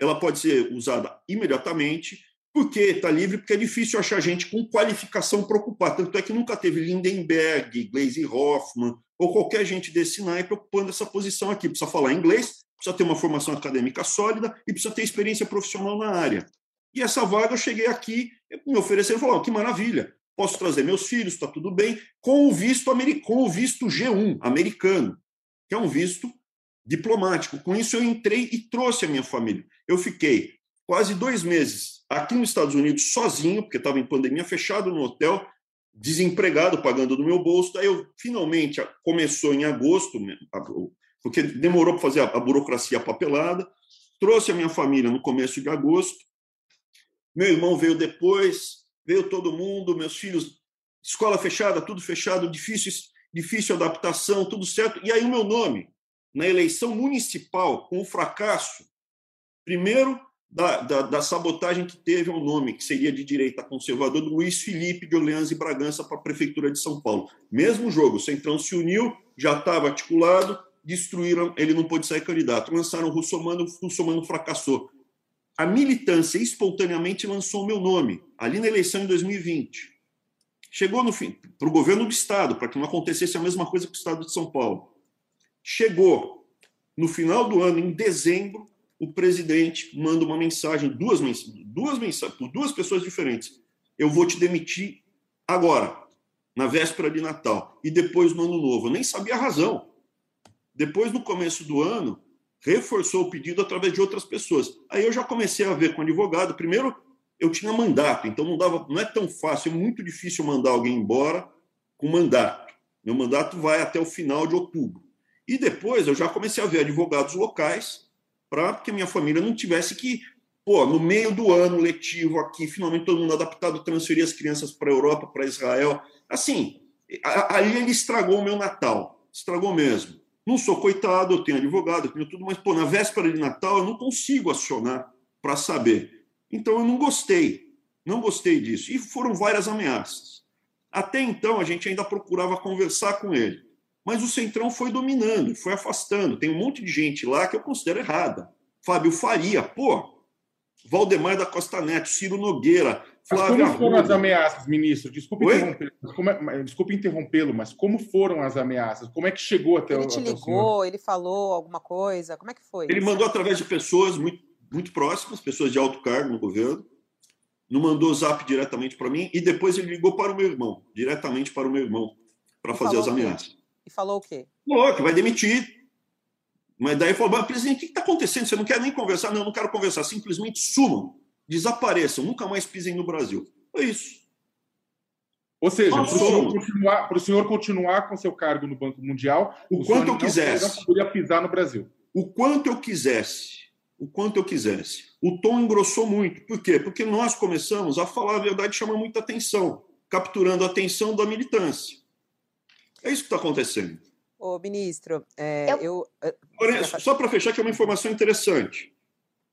ela pode ser usada imediatamente por que está livre? Porque é difícil achar gente com qualificação para ocupar. Tanto é que nunca teve Lindenberg, Glaze Hoffman ou qualquer gente desse naipe ocupando essa posição aqui. Precisa falar inglês, precisa ter uma formação acadêmica sólida e precisa ter experiência profissional na área. E essa vaga eu cheguei aqui, me ofereceram e falaram: que maravilha, posso trazer meus filhos, está tudo bem, com o visto americano, o visto G1 americano, que é um visto diplomático. Com isso eu entrei e trouxe a minha família. Eu fiquei quase dois meses aqui nos Estados Unidos sozinho, porque estava em pandemia, fechado no hotel, desempregado, pagando do meu bolso. Daí eu finalmente começou em agosto, porque demorou para fazer a burocracia papelada. Trouxe a minha família no começo de agosto. Meu irmão veio depois, veio todo mundo, meus filhos, escola fechada, tudo fechado, difícil, difícil adaptação, tudo certo. E aí o meu nome, na eleição municipal, com o fracasso, primeiro da, da, da, sabotagem que teve ao nome, que seria de direita conservador, do Luiz Felipe de Orleans e Bragança para a Prefeitura de São Paulo. Mesmo jogo, o Centrão se uniu, já estava articulado, destruíram, ele não pôde sair candidato. Lançaram o Russomano, o Russomano fracassou. A militância espontaneamente lançou o meu nome, ali na eleição em 2020. Chegou no fim, para o governo do Estado, para que não acontecesse a mesma coisa com o Estado de São Paulo. Chegou no final do ano, em dezembro, o presidente manda uma mensagem, duas, duas mensagens, por duas pessoas diferentes. Eu vou te demitir agora, na véspera de Natal, e depois no Ano Novo. Eu nem sabia a razão. Depois, no começo do ano, reforçou o pedido através de outras pessoas. Aí eu já comecei a ver com advogado. Primeiro, eu tinha mandato, então não dava, não é tão fácil, é muito difícil mandar alguém embora com mandato. Meu mandato vai até o final de outubro. E depois eu já comecei a ver advogados locais para que minha família não tivesse que, pô, no meio do ano letivo aqui, finalmente todo mundo adaptado, transferir as crianças para a Europa, para Israel, assim, ali ele estragou o meu Natal. Estragou mesmo. Não sou coitado, eu tenho advogado, eu tenho tudo, mas, pô, na véspera de Natal eu não consigo acionar para saber. Então eu não gostei. Não gostei disso. E foram várias ameaças. Até então a gente ainda procurava conversar com ele. Mas o Centrão foi dominando, foi afastando. Tem um monte de gente lá que eu considero errada. Fábio Faria, pô, Valdemar da Costa Neto, Ciro Nogueira, Flávio Mas como foram as ameaças, ministro? Desculpe interrompê-lo, é, desculpe interrompê-lo, mas como foram as ameaças? Como é que chegou até ele o Ele te ligou, ele falou alguma coisa? Como é que foi? Ele mandou através de pessoas muito, muito próximas, pessoas de alto cargo no governo. Não mandou zap diretamente para mim e depois ele ligou para o meu irmão, diretamente para o meu irmão, para fazer as ameaças. E falou o quê? Falou que vai demitir. Mas daí falou, presidente, o que está acontecendo? Você não quer nem conversar? Não, eu não quero conversar. Simplesmente sumam desapareçam, nunca mais pisem no Brasil. Foi isso. Ou seja, para o senhor, continuar, senhor continuar com seu cargo no Banco Mundial, o, o quanto eu quisesse. Não poderia pisar no Brasil. O quanto eu quisesse. O quanto eu quisesse. O tom engrossou muito. Por quê? Porque nós começamos a falar a verdade chamar muita atenção, capturando a atenção da militância. É isso que está acontecendo. Ô, ministro, é, eu... eu... Só para fechar, que é uma informação interessante.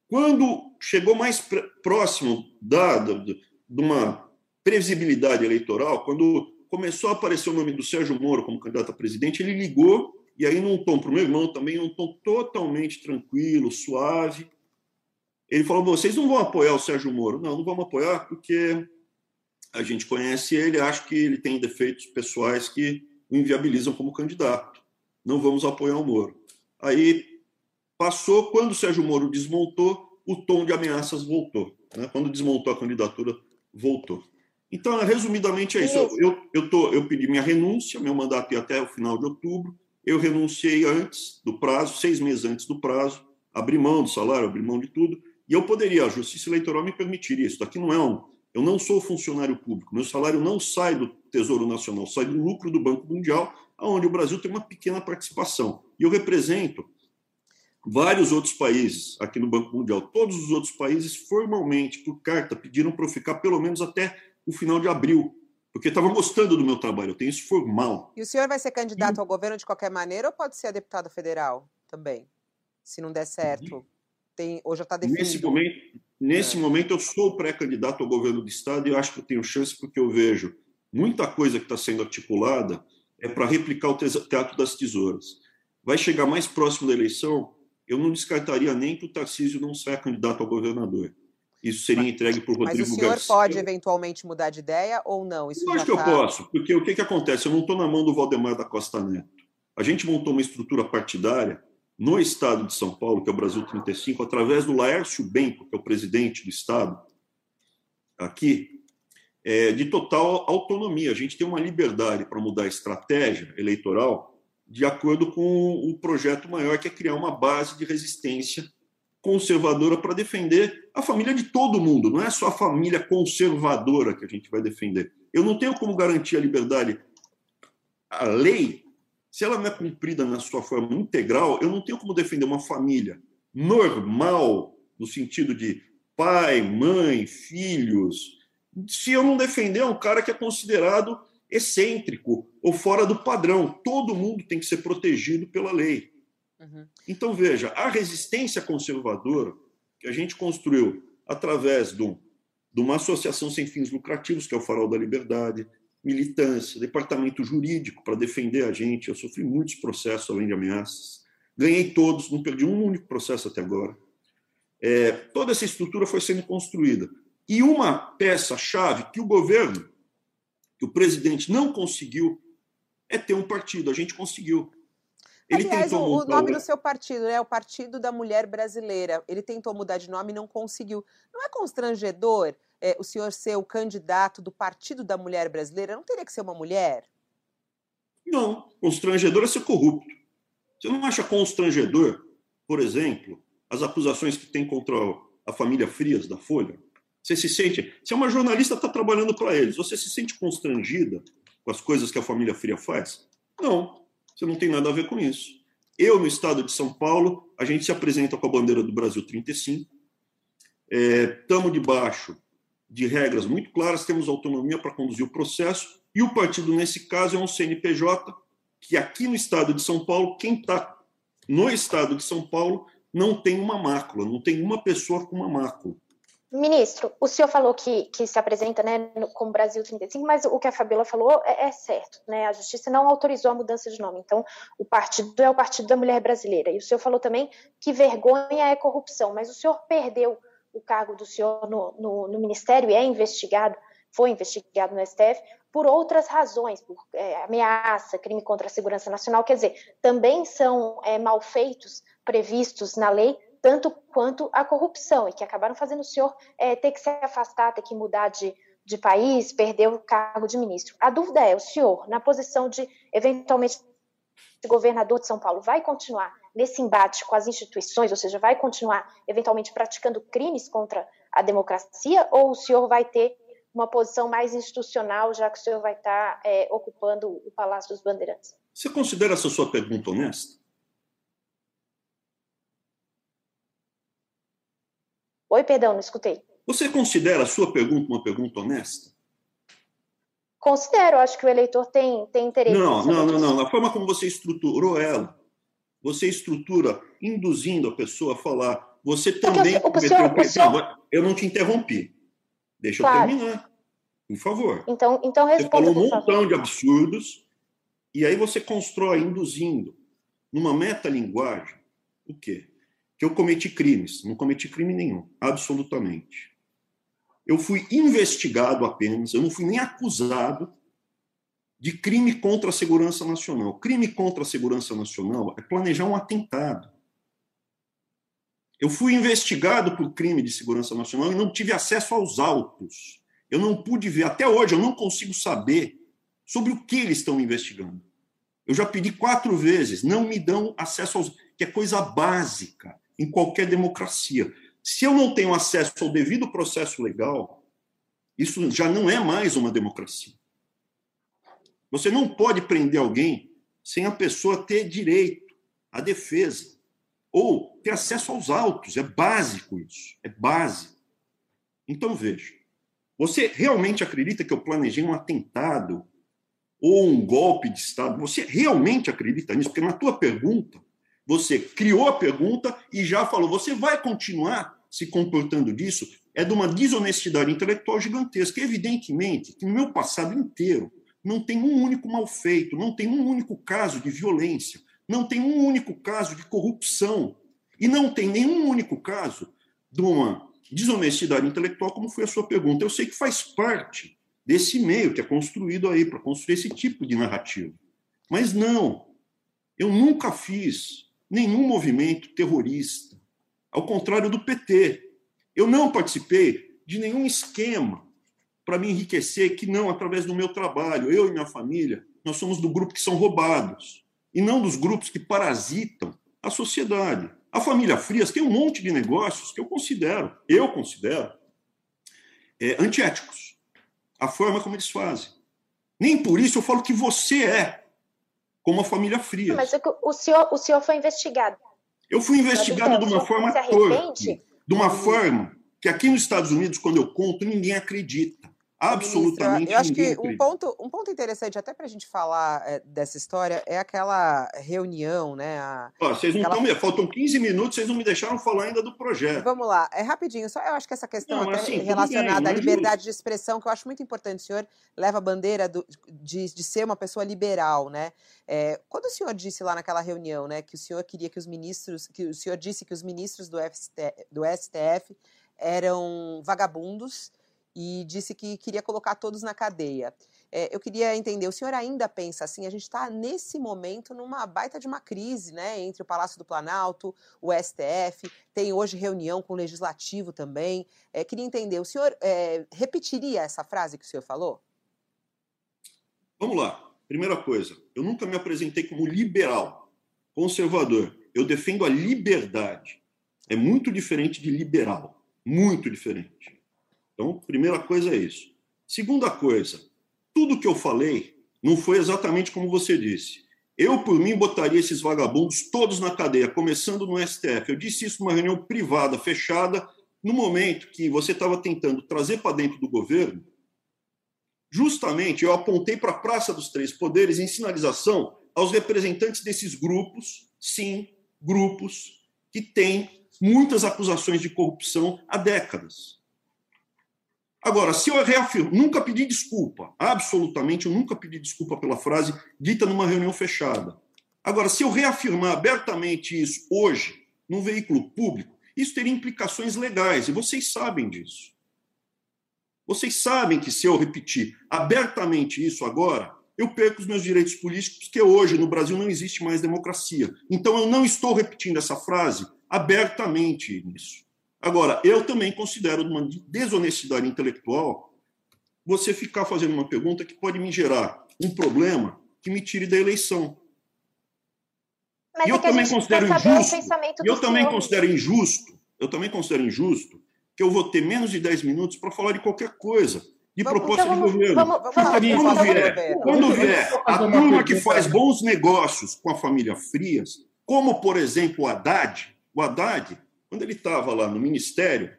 Quando chegou mais próximo da, de uma previsibilidade eleitoral, quando começou a aparecer o nome do Sérgio Moro como candidato a presidente, ele ligou, e aí num tom para o meu irmão também, num tom totalmente tranquilo, suave. Ele falou: vocês não vão apoiar o Sérgio Moro? Não, não vamos apoiar porque a gente conhece ele, acho que ele tem defeitos pessoais que o inviabilizam como candidato. Não vamos apoiar o Moro. Aí Passou, quando o Sérgio Moro desmontou, o tom de ameaças voltou. Né? Quando desmontou a candidatura, voltou. Então, resumidamente, é isso. Eu, eu, tô, eu pedi minha renúncia, meu mandato ia até o final de outubro. Eu renunciei antes do prazo, seis meses antes do prazo, abri mão do salário, abri mão de tudo. E eu poderia, a Justiça Eleitoral me permitiria isso. Aqui não é um. Eu não sou funcionário público. Meu salário não sai do Tesouro Nacional, sai do lucro do Banco Mundial, onde o Brasil tem uma pequena participação. E eu represento vários outros países aqui no Banco Mundial, todos os outros países formalmente, por carta, pediram para eu ficar pelo menos até o final de abril, porque estavam gostando do meu trabalho, eu tenho isso formal. E o senhor vai ser candidato e... ao governo de qualquer maneira ou pode ser a deputado federal também, se não der certo? Tem, ou já está definido? Nesse momento, nesse é. momento eu sou pré-candidato ao governo do estado e eu acho que eu tenho chance porque eu vejo muita coisa que está sendo articulada é para replicar o Teatro das Tesouras. Vai chegar mais próximo da eleição, eu não descartaria nem que o Tarcísio não saia candidato ao governador. Isso seria entregue por Rodrigo Garcia. Mas o senhor Garcia. pode eventualmente mudar de ideia ou não? Isso eu acho que tá... eu posso, porque o que, que acontece? Eu não estou na mão do Valdemar da Costa Neto. A gente montou uma estrutura partidária no estado de São Paulo, que é o Brasil 35, através do Laércio Bento, que é o presidente do estado, aqui, é, de total autonomia. A gente tem uma liberdade para mudar a estratégia eleitoral de acordo com o projeto maior, que é criar uma base de resistência conservadora para defender a família de todo mundo, não é só a família conservadora que a gente vai defender. Eu não tenho como garantir a liberdade. A lei, se ela não é cumprida na sua forma integral, eu não tenho como defender uma família normal, no sentido de pai, mãe, filhos, se eu não defender um cara que é considerado excêntrico ou fora do padrão. Todo mundo tem que ser protegido pela lei. Uhum. Então, veja, a resistência conservadora que a gente construiu através de, um, de uma associação sem fins lucrativos, que é o Farol da Liberdade, militância, departamento jurídico para defender a gente. Eu sofri muitos processos além de ameaças. Ganhei todos, não perdi um único processo até agora. É, toda essa estrutura foi sendo construída. E uma peça-chave que o governo que o presidente não conseguiu é ter um partido. A gente conseguiu. Ele Aliás, tentou o, o nome do seu partido, né? O Partido da Mulher Brasileira. Ele tentou mudar de nome e não conseguiu. Não é constrangedor é, o senhor ser o candidato do Partido da Mulher Brasileira? Não teria que ser uma mulher? Não. Constrangedor é ser corrupto. Você não acha constrangedor, por exemplo, as acusações que tem contra a família Frias da Folha? Você se sente. Se uma jornalista está trabalhando para eles, você se sente constrangida com as coisas que a família Fria faz? Não, você não tem nada a ver com isso. Eu, no estado de São Paulo, a gente se apresenta com a bandeira do Brasil 35. Estamos é, debaixo de regras muito claras, temos autonomia para conduzir o processo E o partido, nesse caso, é um CNPJ que aqui no estado de São Paulo, quem está no estado de São Paulo não tem uma mácula, não tem uma pessoa com uma mácula. Ministro, o senhor falou que, que se apresenta né, como Brasil 35, mas o que a Fabiola falou é, é, certo. Né? A justiça não autorizou a mudança de nome. Então, o partido é o Partido da Mulher Brasileira. E o senhor falou também que vergonha é corrupção, mas o senhor perdeu o cargo do senhor no, no, no Ministério e é investigado, foi investigado no STF, por outras razões, por é, ameaça, crime contra a segurança nacional. Quer dizer, também são é, malfeitos previstos na lei tanto quanto a corrupção, e que acabaram fazendo o senhor é, ter que se afastar, ter que mudar de, de país, perder o cargo de ministro. A dúvida é, o senhor, na posição de, eventualmente, governador de São Paulo, vai continuar nesse embate com as instituições, ou seja, vai continuar, eventualmente, praticando crimes contra a democracia, ou o senhor vai ter uma posição mais institucional, já que o senhor vai estar é, ocupando o Palácio dos Bandeirantes? Você considera essa sua pergunta honesta? Oi, perdão, não escutei. Você considera a sua pergunta uma pergunta honesta? Considero, acho que o eleitor tem, tem interesse. Não, não, não, não. Na forma como você estruturou ela, você estrutura induzindo a pessoa a falar. Você também o, o senhor, o senhor... Eu não te interrompi. Deixa claro. eu terminar, por favor. Então, então responda. Você falou um montão de absurdos e aí você constrói induzindo numa metalinguagem o quê? Que eu cometi crimes. Não cometi crime nenhum, absolutamente. Eu fui investigado apenas, eu não fui nem acusado de crime contra a segurança nacional. Crime contra a segurança nacional é planejar um atentado. Eu fui investigado por crime de segurança nacional e não tive acesso aos autos. Eu não pude ver, até hoje, eu não consigo saber sobre o que eles estão investigando. Eu já pedi quatro vezes, não me dão acesso aos. que é coisa básica em qualquer democracia. Se eu não tenho acesso ao devido processo legal, isso já não é mais uma democracia. Você não pode prender alguém sem a pessoa ter direito à defesa ou ter acesso aos autos. É básico isso. É básico. Então, veja. Você realmente acredita que eu planejei um atentado ou um golpe de Estado? Você realmente acredita nisso? Porque na tua pergunta, você criou a pergunta e já falou, você vai continuar se comportando disso? É de uma desonestidade intelectual gigantesca. Evidentemente que no meu passado inteiro não tem um único mal feito, não tem um único caso de violência, não tem um único caso de corrupção e não tem nenhum único caso de uma desonestidade intelectual, como foi a sua pergunta. Eu sei que faz parte desse meio que é construído aí para construir esse tipo de narrativa. Mas não, eu nunca fiz nenhum movimento terrorista, ao contrário do PT. Eu não participei de nenhum esquema para me enriquecer que não através do meu trabalho. Eu e minha família, nós somos do grupo que são roubados e não dos grupos que parasitam a sociedade. A família Frias tem um monte de negócios que eu considero, eu considero, é, antiéticos. A forma como eles fazem. Nem por isso eu falo que você é como a família Frias. Mas o senhor, o senhor foi investigado. Eu fui investigado de uma forma torpe, de uma forma que aqui nos Estados Unidos, quando eu conto, ninguém acredita. Absolutamente. eu acho que um ponto, um ponto interessante, até para a gente falar é, dessa história, é aquela reunião, né? A, vocês não aquela... estão. Faltam 15 minutos, vocês não me deixaram falar ainda do projeto. Vamos lá, é rapidinho. Só eu acho que essa questão não, assim, relacionada bem, à liberdade de expressão, que eu acho muito importante, o senhor leva a bandeira do, de, de ser uma pessoa liberal, né? É, quando o senhor disse lá naquela reunião, né, que o senhor queria que os ministros, que o senhor disse que os ministros do, FST, do STF eram vagabundos e disse que queria colocar todos na cadeia. É, eu queria entender, o senhor ainda pensa assim? A gente está nesse momento numa baita de uma crise, né, entre o Palácio do Planalto, o STF, tem hoje reunião com o Legislativo também. É, queria entender, o senhor é, repetiria essa frase que o senhor falou? Vamos lá. Primeira coisa, eu nunca me apresentei como liberal, conservador. Eu defendo a liberdade. É muito diferente de liberal, muito diferente. Então, primeira coisa é isso. Segunda coisa, tudo que eu falei não foi exatamente como você disse. Eu, por mim, botaria esses vagabundos todos na cadeia, começando no STF. Eu disse isso numa reunião privada, fechada, no momento que você estava tentando trazer para dentro do governo justamente eu apontei para a Praça dos Três Poderes em sinalização aos representantes desses grupos, sim, grupos que têm muitas acusações de corrupção há décadas. Agora, se eu reafirmo, nunca pedi desculpa, absolutamente, eu nunca pedi desculpa pela frase dita numa reunião fechada. Agora, se eu reafirmar abertamente isso hoje, num veículo público, isso teria implicações legais, e vocês sabem disso. Vocês sabem que se eu repetir abertamente isso agora, eu perco os meus direitos políticos, porque hoje no Brasil não existe mais democracia. Então eu não estou repetindo essa frase abertamente nisso. Agora, eu também considero uma desonestidade intelectual você ficar fazendo uma pergunta que pode me gerar um problema que me tire da eleição. Mas e eu é também considero injusto. eu também considero injusto. Eu também considero injusto que eu vou ter menos de 10 minutos para falar de qualquer coisa, de vamos, proposta então, de governo. Vamos, vamos, quando, vier, quando vier a turma que faz bons negócios com a família Frias, como por exemplo o Haddad, o Haddad quando ele estava lá no Ministério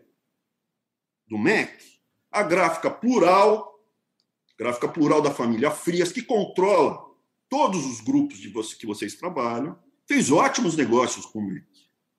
do MEC, a gráfica plural, gráfica plural da família Frias, que controla todos os grupos de você, que vocês trabalham, fez ótimos negócios com o MEC.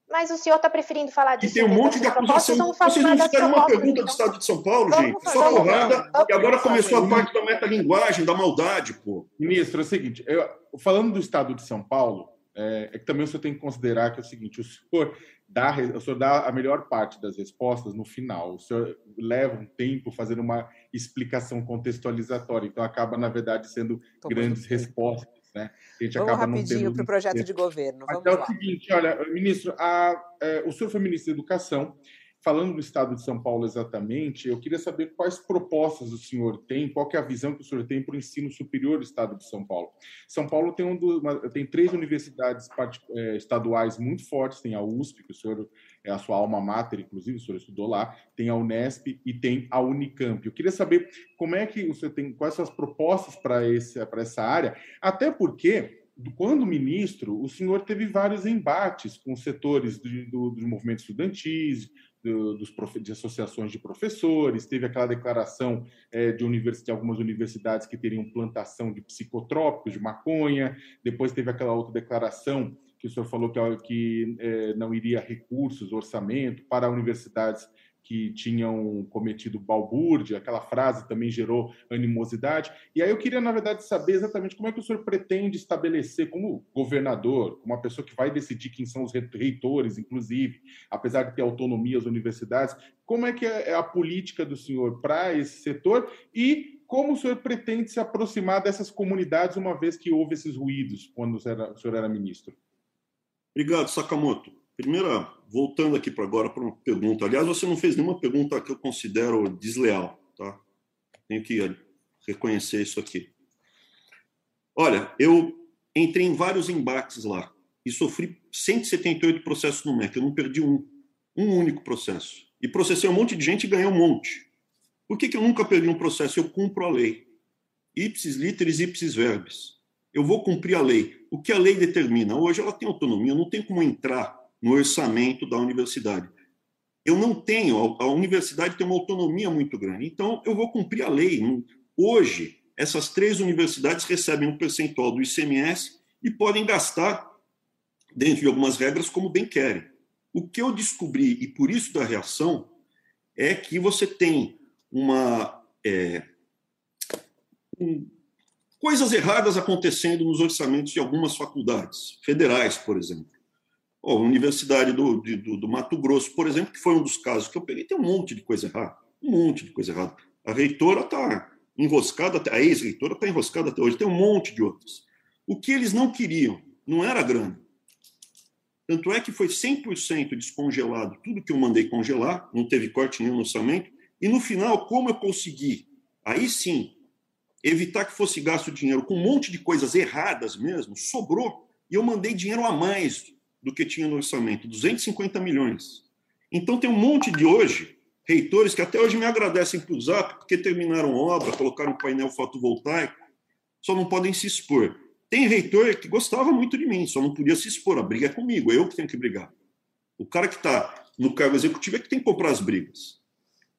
Mas o senhor está preferindo falar disso? E tem um monte de acusação. Vocês não fizeram uma pergunta do Estado de São Paulo, vamos gente. Só porrada. E agora começou a parte da metalinguagem, da maldade, pô. Ministro, é o seguinte, eu, falando do Estado de São Paulo, é, é, que também o senhor tem que considerar que é o seguinte: o senhor dá, o senhor dá a melhor parte das respostas no final. O senhor leva um tempo fazendo uma explicação contextualizatória, então acaba, na verdade, sendo Tô grandes respostas. Né? A gente Vamos acaba rapidinho para o projeto de governo. Vamos Mas é o seguinte, olha, ministro, a, é, o senhor foi ministro da Educação, falando do Estado de São Paulo exatamente, eu queria saber quais propostas o senhor tem, qual é a visão que o senhor tem para o ensino superior do Estado de São Paulo. São Paulo tem, um do, uma, tem três universidades é, estaduais muito fortes, tem a USP, que o senhor é a sua alma mater, inclusive, o senhor estudou lá, tem a Unesp e tem a Unicamp. Eu queria saber como é que senhor tem, quais são as propostas para essa área, até porque quando ministro, o senhor teve vários embates com setores do, do, dos movimentos estudantis, do, dos de associações de professores, teve aquela declaração é, de, univers, de algumas universidades que teriam plantação de psicotrópicos, de maconha, depois teve aquela outra declaração que o senhor falou que, que é, não iria recursos, orçamento para universidades que tinham cometido balbúrdia, aquela frase também gerou animosidade. E aí eu queria, na verdade, saber exatamente como é que o senhor pretende estabelecer, como governador, como uma pessoa que vai decidir quem são os reitores, inclusive, apesar de ter autonomia as universidades, como é que é, é a política do senhor para esse setor e como o senhor pretende se aproximar dessas comunidades, uma vez que houve esses ruídos quando o senhor era, o senhor era ministro? Obrigado, Sakamoto. Primeira, voltando aqui para agora para uma pergunta. Aliás, você não fez nenhuma pergunta que eu considero desleal, tá? Tenho que reconhecer isso aqui. Olha, eu entrei em vários embates lá e sofri 178 processos no MEC. Eu não perdi um, um único processo. E processei um monte de gente e ganhei um monte. Por que, que eu nunca perdi um processo? Eu cumpro a lei. Ipsis literis, ipsis verbis. Eu vou cumprir a lei. O que a lei determina? Hoje ela tem autonomia, não tenho como entrar no orçamento da universidade. Eu não tenho, a universidade tem uma autonomia muito grande, então eu vou cumprir a lei. Hoje, essas três universidades recebem um percentual do ICMS e podem gastar, dentro de algumas regras, como bem querem. O que eu descobri, e por isso da reação, é que você tem uma. É, um, coisas erradas acontecendo nos orçamentos de algumas faculdades, federais, por exemplo a Universidade do, do, do, Mato Grosso, por exemplo, que foi um dos casos que eu peguei, tem um monte de coisa errada. Um monte de coisa errada. A reitora está enroscada, a ex-reitora está enroscada até hoje, tem um monte de outras. O que eles não queriam não era grana. Tanto é que foi 100% descongelado tudo que eu mandei congelar, não teve corte nenhum no orçamento, e no final, como eu consegui, aí sim, evitar que fosse gasto dinheiro com um monte de coisas erradas mesmo, sobrou, e eu mandei dinheiro a mais do que tinha no orçamento, 250 milhões. Então tem um monte de hoje, reitores que até hoje me agradecem por Zap, porque terminaram obra, colocaram um painel fotovoltaico, só não podem se expor. Tem reitor que gostava muito de mim, só não podia se expor. A briga é comigo, é eu que tenho que brigar. O cara que está no cargo executivo é que tem que comprar as brigas.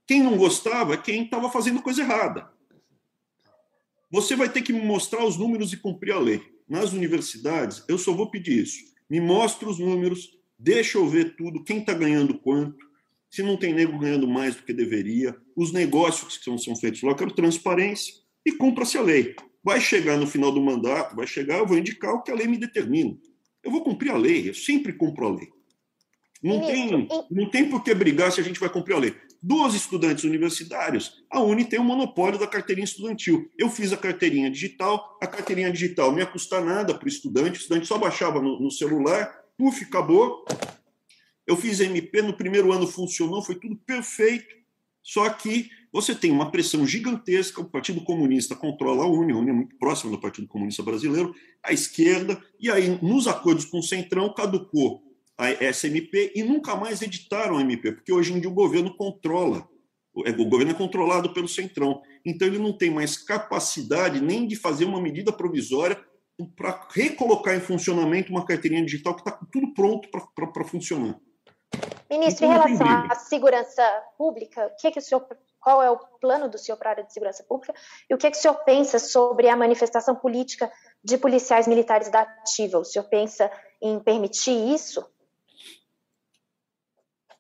Quem não gostava é quem estava fazendo coisa errada. você vai ter que me mostrar os números e cumprir a lei. Nas universidades, eu só vou pedir isso. Me mostra os números, deixa eu ver tudo, quem está ganhando quanto, se não tem nego ganhando mais do que deveria, os negócios que são, são feitos lá, eu quero transparência e cumpra-se a lei. Vai chegar no final do mandato, vai chegar, eu vou indicar o que a lei me determina. Eu vou cumprir a lei, eu sempre cumpro a lei. Não tem, não tem por que brigar se a gente vai cumprir a lei. Dos estudantes universitários, a Uni tem o monopólio da carteirinha estudantil. Eu fiz a carteirinha digital, a carteirinha digital não ia custar nada para o estudante, o estudante só baixava no, no celular, puf, acabou. Eu fiz MP, no primeiro ano funcionou, foi tudo perfeito. Só que você tem uma pressão gigantesca, o Partido Comunista controla a Uni, a Uni é muito próxima do Partido Comunista Brasileiro, a esquerda, e aí nos acordos com o Centrão caducou a SMP e nunca mais editaram a MP, porque hoje em dia o governo controla, o é, governo é controlado pelo Centrão, então ele não tem mais capacidade nem de fazer uma medida provisória para recolocar em funcionamento uma carteirinha digital que está tudo pronto para funcionar. Ministro, então, em relação à segurança pública, o que, que o senhor, qual é o plano do senhor para a área de segurança pública e o que, que o senhor pensa sobre a manifestação política de policiais militares da ativa? O senhor pensa em permitir isso?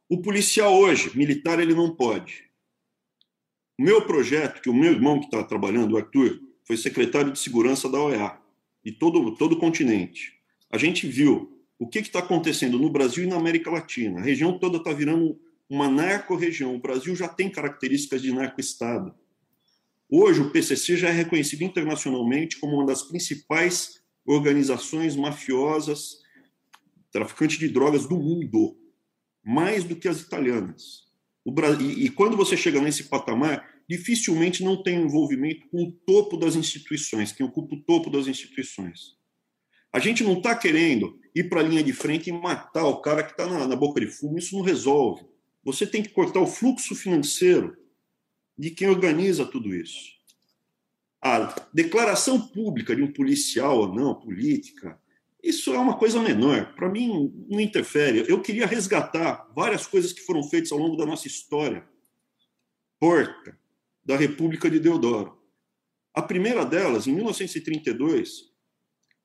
O policial hoje, militar, ele não pode. O meu projeto, que o meu irmão que está trabalhando, o Arthur, foi secretário de segurança da OEA, e todo, todo o continente. A gente viu o que está acontecendo no Brasil e na América Latina. A região toda está virando uma narco-região. O Brasil já tem características de narco-estado. Hoje, o PCC já é reconhecido internacionalmente como uma das principais organizações mafiosas, traficantes de drogas do mundo mais do que as italianas. E, e quando você chega nesse patamar, dificilmente não tem envolvimento com o topo das instituições, quem ocupa o topo das instituições. A gente não está querendo ir para a linha de frente e matar o cara que está na, na, boca de fumo, isso não resolve. Você tem que cortar o fluxo financeiro de quem organiza tudo isso. A declaração pública de um policial ou não, política, isso é uma coisa menor. Para mim, não interfere. Eu queria resgatar várias coisas que foram feitas ao longo da nossa história. Porta, da República de Deodoro. A primeira delas, em 1932,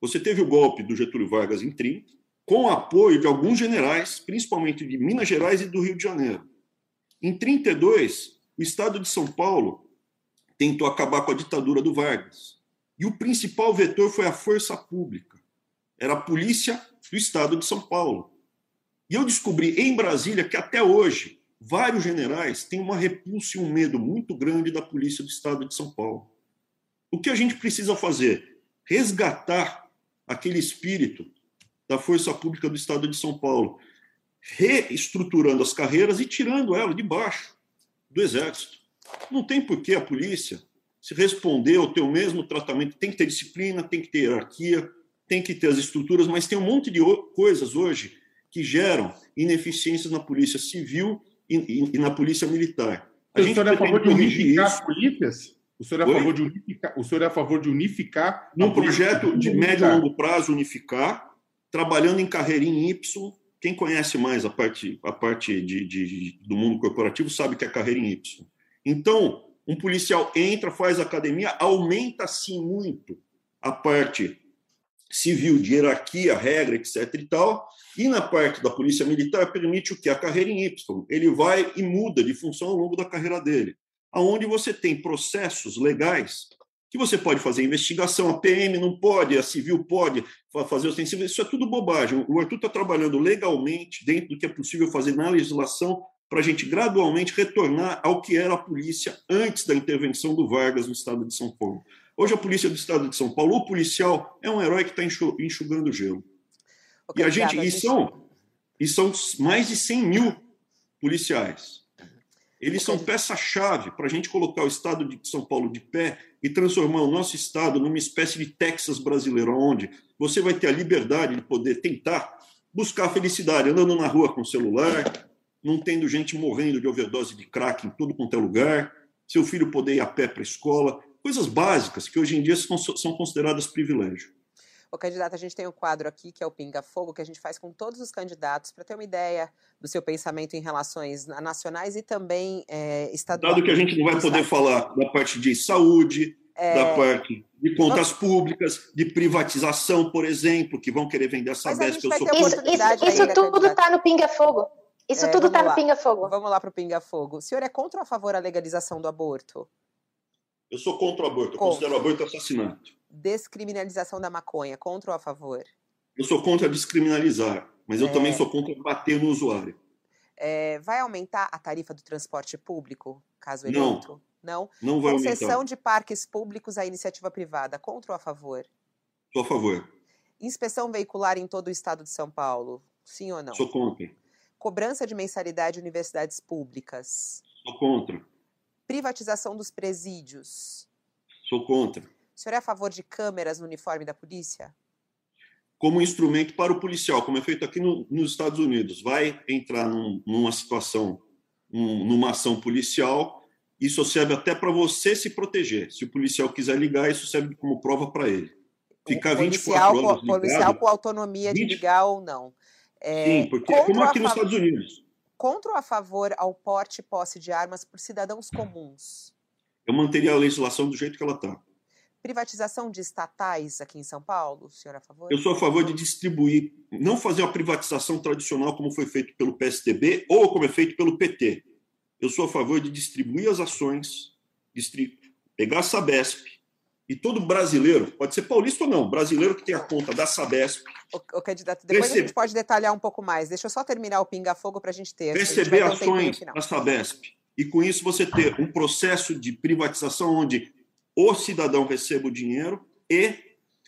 você teve o golpe do Getúlio Vargas em 30, com o apoio de alguns generais, principalmente de Minas Gerais e do Rio de Janeiro. Em 32, o Estado de São Paulo tentou acabar com a ditadura do Vargas. E o principal vetor foi a força pública era a polícia do estado de São Paulo. E eu descobri em Brasília que até hoje vários generais têm uma repulsa e um medo muito grande da polícia do estado de São Paulo. O que a gente precisa fazer? Resgatar aquele espírito da força pública do estado de São Paulo, reestruturando as carreiras e tirando ela de baixo do exército. Não tem por que a polícia se responder ou ter o mesmo tratamento, tem que ter disciplina, tem que ter hierarquia, tem que ter as estruturas, mas tem um monte de coisas hoje que geram ineficiências na polícia civil e, e, e na polícia militar. A o senhor é a favor de unificar as polícias? O senhor, é a favor de unificar, o senhor é a favor de unificar? Num projeto de médio e longo prazo, unificar, trabalhando em carreirinha Y. Quem conhece mais a parte, a parte de, de, do mundo corporativo sabe que é carreira em Y. Então, um policial entra, faz academia, aumenta sim muito a parte civil de hierarquia, regra, etc. e tal. E na parte da polícia militar permite o que? A carreira em Y. Ele vai e muda de função ao longo da carreira dele. Aonde você tem processos legais que você pode fazer investigação, a PM não pode, a civil pode fazer ostensivo, isso é tudo bobagem. O Arthur está trabalhando legalmente, dentro do que é possível fazer na legislação, para a gente gradualmente retornar ao que era a polícia antes da intervenção do Vargas no estado de São Paulo. Hoje a polícia do estado de São Paulo, o policial é um herói que está enxugando gelo. Okay, e a gente, e são, e são mais de 100 mil policiais. Eles são peça-chave para a gente colocar o estado de São Paulo de pé e transformar o nosso estado numa espécie de Texas brasileiro, onde você vai ter a liberdade de poder tentar buscar a felicidade andando na rua com o celular, não tendo gente morrendo de overdose de crack em tudo quanto é lugar, seu filho poder ir a pé para a escola coisas básicas que hoje em dia são, são consideradas privilégio. O candidato, a gente tem um quadro aqui que é o Pinga Fogo, que a gente faz com todos os candidatos para ter uma ideia do seu pensamento em relações nacionais e também é, estaduais. Dado que a gente não vai poder falar da parte de saúde, é... da parte de contas públicas, de privatização, por exemplo, que vão querer vender essa Sabesp. Eu sou... Isso, isso, isso tudo está no pinga-fogo. Isso é, tudo está no pinga-fogo. Vamos lá para o pinga-fogo. O senhor é contra ou a favor da legalização do aborto? Eu sou contra o aborto. Contra. Eu considero o aborto assassinato. Descriminalização da maconha, contra ou a favor? Eu sou contra descriminalizar, mas eu é... também sou contra bater no usuário. É, vai aumentar a tarifa do transporte público, caso eleito? Não. Não, não vai Concessão aumentar. de parques públicos à iniciativa privada, contra ou a favor? Sou a favor. Inspeção veicular em todo o estado de São Paulo, sim ou não? Sou contra. Cobrança de mensalidade em universidades públicas. Sou contra. Privatização dos presídios. Sou contra. O senhor é a favor de câmeras no uniforme da polícia? como instrumento para o policial, como é feito aqui no, nos Estados Unidos. Vai entrar num, numa situação, um, numa ação policial, isso serve até para você se proteger. Se o policial quiser ligar, isso serve como prova para ele. Ficar 24 horas ligado, Policial com autonomia 20... de ligar ou não. É, Sim, porque é como aqui nos Estados Unidos. Contra ou a favor ao porte e posse de armas por cidadãos comuns? Eu manteria a legislação do jeito que ela está. Privatização de estatais aqui em São Paulo, o senhor é a favor? Eu sou a favor de distribuir, não fazer uma privatização tradicional como foi feito pelo PSDB ou como é feito pelo PT. Eu sou a favor de distribuir as ações, pegar a Sabesp, e todo brasileiro, pode ser paulista ou não, brasileiro que tem a conta da Sabesp. O, o candidato, depois a gente pode detalhar um pouco mais. Deixa eu só terminar o pinga-fogo para a gente ter. Receber ações da Sabesp. E com isso você ter um processo de privatização onde o cidadão receba o dinheiro e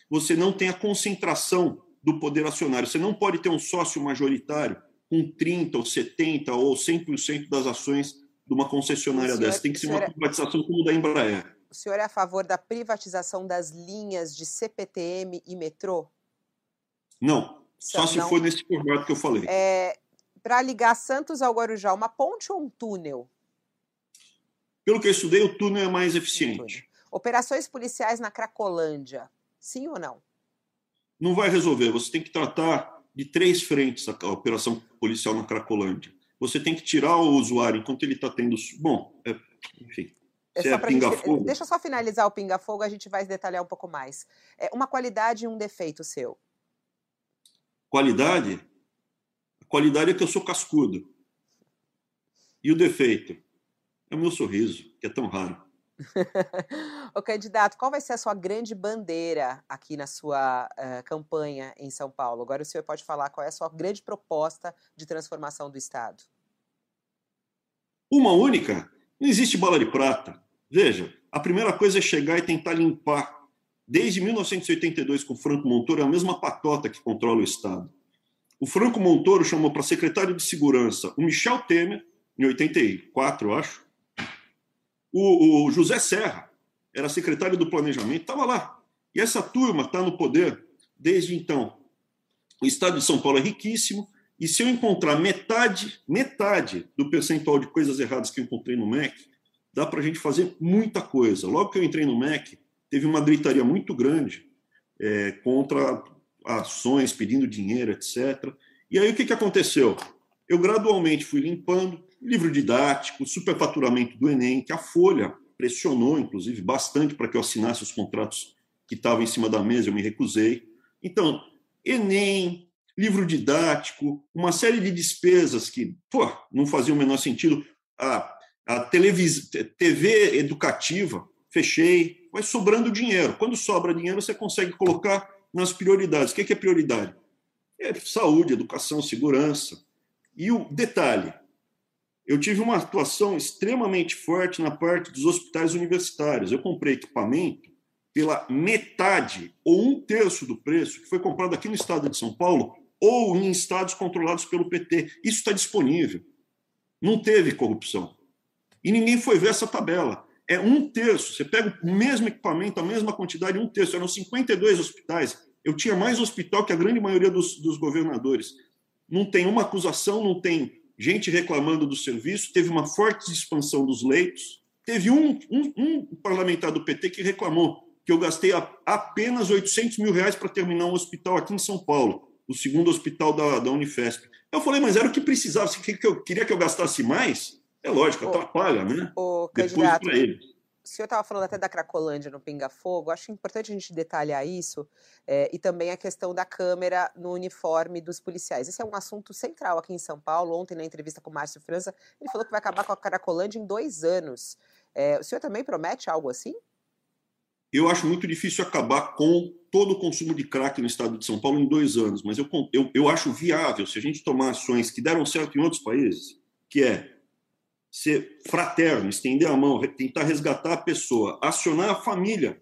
você não tem a concentração do poder acionário. Você não pode ter um sócio majoritário com 30 ou 70 ou 100% das ações de uma concessionária senhor, dessa. Tem que ser uma é privatização como da Embraer. O senhor é a favor da privatização das linhas de CPTM e metrô? Não, só se for nesse formato que eu falei. É, Para ligar Santos ao Guarujá, uma ponte ou um túnel? Pelo que eu estudei, o túnel é mais eficiente. Operações policiais na Cracolândia, sim ou não? Não vai resolver. Você tem que tratar de três frentes a operação policial na Cracolândia. Você tem que tirar o usuário enquanto ele está tendo. Bom, é... enfim. É é gente... Deixa eu só finalizar o pinga-fogo, a gente vai detalhar um pouco mais. É uma qualidade e um defeito seu. Qualidade? A qualidade é que eu sou cascudo. E o defeito? É o meu sorriso, que é tão raro. o candidato, qual vai ser a sua grande bandeira aqui na sua uh, campanha em São Paulo? Agora o senhor pode falar qual é a sua grande proposta de transformação do Estado. Uma única? Não existe bala de prata. Veja, a primeira coisa é chegar e tentar limpar. Desde 1982, com Franco Montoro, é a mesma patota que controla o Estado. O Franco Montoro chamou para secretário de Segurança o Michel Temer, em 84, eu acho, o, o José Serra era secretário do Planejamento, estava lá. E essa turma está no poder desde então. O estado de São Paulo é riquíssimo, e se eu encontrar metade, metade do percentual de coisas erradas que eu encontrei no MEC, dá para a gente fazer muita coisa. Logo que eu entrei no MEC, teve uma gritaria muito grande é, contra ações, pedindo dinheiro, etc. E aí o que, que aconteceu? Eu gradualmente fui limpando, livro didático, superfaturamento do Enem, que a Folha pressionou, inclusive, bastante para que eu assinasse os contratos que estavam em cima da mesa, eu me recusei. Então, Enem, livro didático, uma série de despesas que pô, não faziam o menor sentido. A, a televis... TV educativa, fechei, vai sobrando dinheiro. Quando sobra dinheiro, você consegue colocar nas prioridades. O que é prioridade? É saúde, educação, segurança. E o detalhe, eu tive uma atuação extremamente forte na parte dos hospitais universitários. Eu comprei equipamento pela metade ou um terço do preço que foi comprado aqui no estado de São Paulo ou em estados controlados pelo PT. Isso está disponível. Não teve corrupção. E ninguém foi ver essa tabela. É um terço. Você pega o mesmo equipamento, a mesma quantidade, um terço. Eram 52 hospitais. Eu tinha mais hospital que a grande maioria dos, dos governadores. Não tem uma acusação, não tem gente reclamando do serviço, teve uma forte expansão dos leitos. Teve um, um, um parlamentar do PT que reclamou que eu gastei apenas 800 mil reais para terminar um hospital aqui em São Paulo, o segundo hospital da, da Unifesp. Eu falei, mas era o que precisava. Você queria que eu gastasse mais? É lógico, atrapalha, né? O candidato, o senhor estava falando até da Cracolândia no Pinga Fogo, acho importante a gente detalhar isso é, e também a questão da câmera no uniforme dos policiais. Esse é um assunto central aqui em São Paulo. Ontem, na entrevista com o Márcio França, ele falou que vai acabar com a Cracolândia em dois anos. É, o senhor também promete algo assim? Eu acho muito difícil acabar com todo o consumo de crack no estado de São Paulo em dois anos, mas eu, eu, eu acho viável se a gente tomar ações que deram certo em outros países, que é ser fraterno, estender a mão, tentar resgatar a pessoa, acionar a família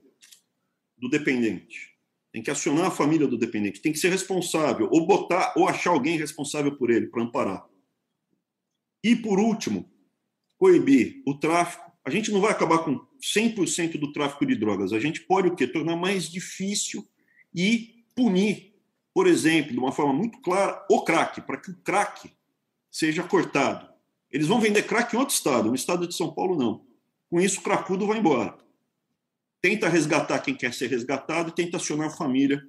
do dependente. Tem que acionar a família do dependente, tem que ser responsável, ou botar, ou achar alguém responsável por ele, para amparar. E, por último, coibir o tráfico. A gente não vai acabar com 100% do tráfico de drogas. A gente pode o quê? Tornar mais difícil e punir, por exemplo, de uma forma muito clara, o crack, para que o crack seja cortado. Eles vão vender crack em outro estado, no estado de São Paulo não. Com isso, o cracudo vai embora. Tenta resgatar quem quer ser resgatado e tenta acionar a família.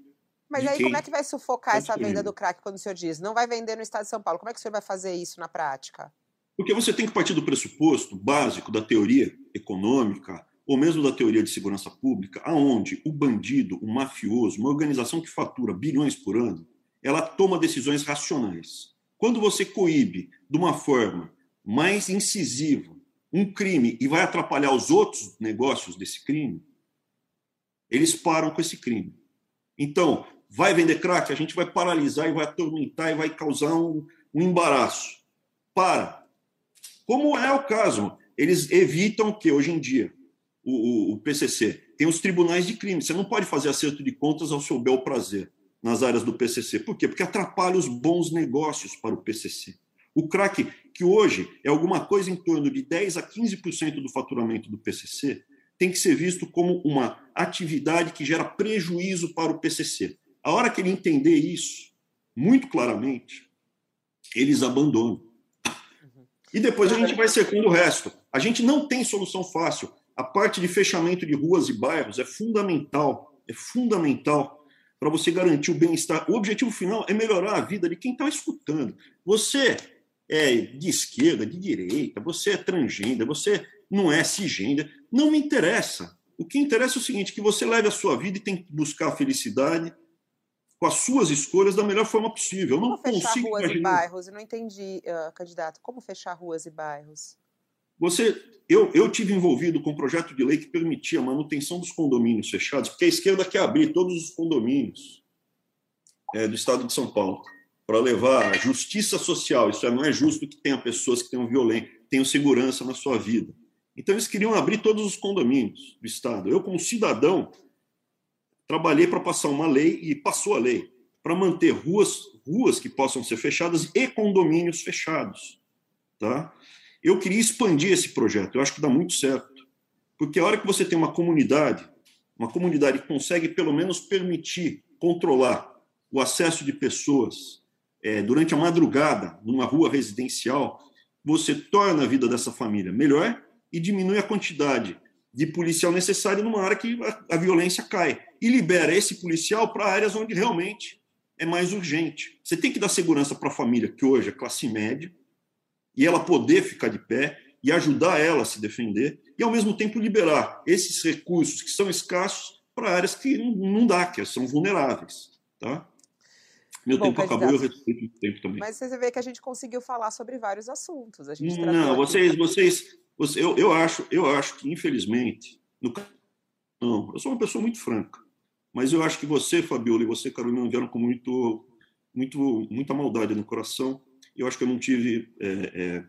Mas aí como é que vai sufocar essa venda do crack quando o senhor diz? Não vai vender no estado de São Paulo. Como é que o senhor vai fazer isso na prática? Porque você tem que partir do pressuposto básico da teoria econômica ou mesmo da teoria de segurança pública, aonde o bandido, o mafioso, uma organização que fatura bilhões por ano, ela toma decisões racionais. Quando você coíbe de uma forma mais incisivo um crime e vai atrapalhar os outros negócios desse crime, eles param com esse crime. Então, vai vender crack, a gente vai paralisar e vai atormentar e vai causar um, um embaraço. Para. Como é o caso, eles evitam que hoje em dia o, o, o PCC tem os tribunais de crime. Você não pode fazer acerto de contas ao seu bel prazer nas áreas do PCC. Por quê? Porque atrapalha os bons negócios para o PCC. O crack, que hoje é alguma coisa em torno de 10 a 15% do faturamento do PCC, tem que ser visto como uma atividade que gera prejuízo para o PCC. A hora que ele entender isso, muito claramente, eles abandonam. E depois a gente vai secando o resto. A gente não tem solução fácil. A parte de fechamento de ruas e bairros é fundamental. É fundamental para você garantir o bem-estar. O objetivo final é melhorar a vida de quem está escutando. Você é de esquerda, de direita, você é transgênero, você não é cisgênero, não me interessa. O que interessa é o seguinte, que você leve a sua vida e tem que buscar a felicidade com as suas escolhas da melhor forma possível. Eu não Como fechar consigo ruas imaginar... e bairros? Eu não entendi, uh, candidato. Como fechar ruas e bairros? Você, eu, eu tive envolvido com um projeto de lei que permitia a manutenção dos condomínios fechados, porque a esquerda quer abrir todos os condomínios é, do Estado de São Paulo para levar justiça social. Isso não é justo que tenha pessoas que tenham violência, tenham segurança na sua vida. Então eles queriam abrir todos os condomínios do Estado. Eu, como cidadão, trabalhei para passar uma lei e passou a lei para manter ruas, ruas que possam ser fechadas e condomínios fechados, tá? Eu queria expandir esse projeto. Eu acho que dá muito certo, porque a hora que você tem uma comunidade, uma comunidade que consegue pelo menos permitir controlar o acesso de pessoas é, durante a madrugada, numa rua residencial, você torna a vida dessa família melhor e diminui a quantidade de policial necessário numa área que a, a violência cai. E libera esse policial para áreas onde realmente é mais urgente. Você tem que dar segurança para a família, que hoje é classe média, e ela poder ficar de pé e ajudar ela a se defender, e ao mesmo tempo liberar esses recursos que são escassos para áreas que não dá, que são vulneráveis. Tá? Meu Bom, tempo acabou, eu respeito o tempo também. Mas você vê que a gente conseguiu falar sobre vários assuntos. A gente não, vocês, vocês, vocês eu, eu, acho, eu acho que, infelizmente, no não, eu sou uma pessoa muito franca, mas eu acho que você, Fabiola, e você, Carolina, vieram com muito, muito, muita maldade no coração. Eu acho que eu não tive é, é,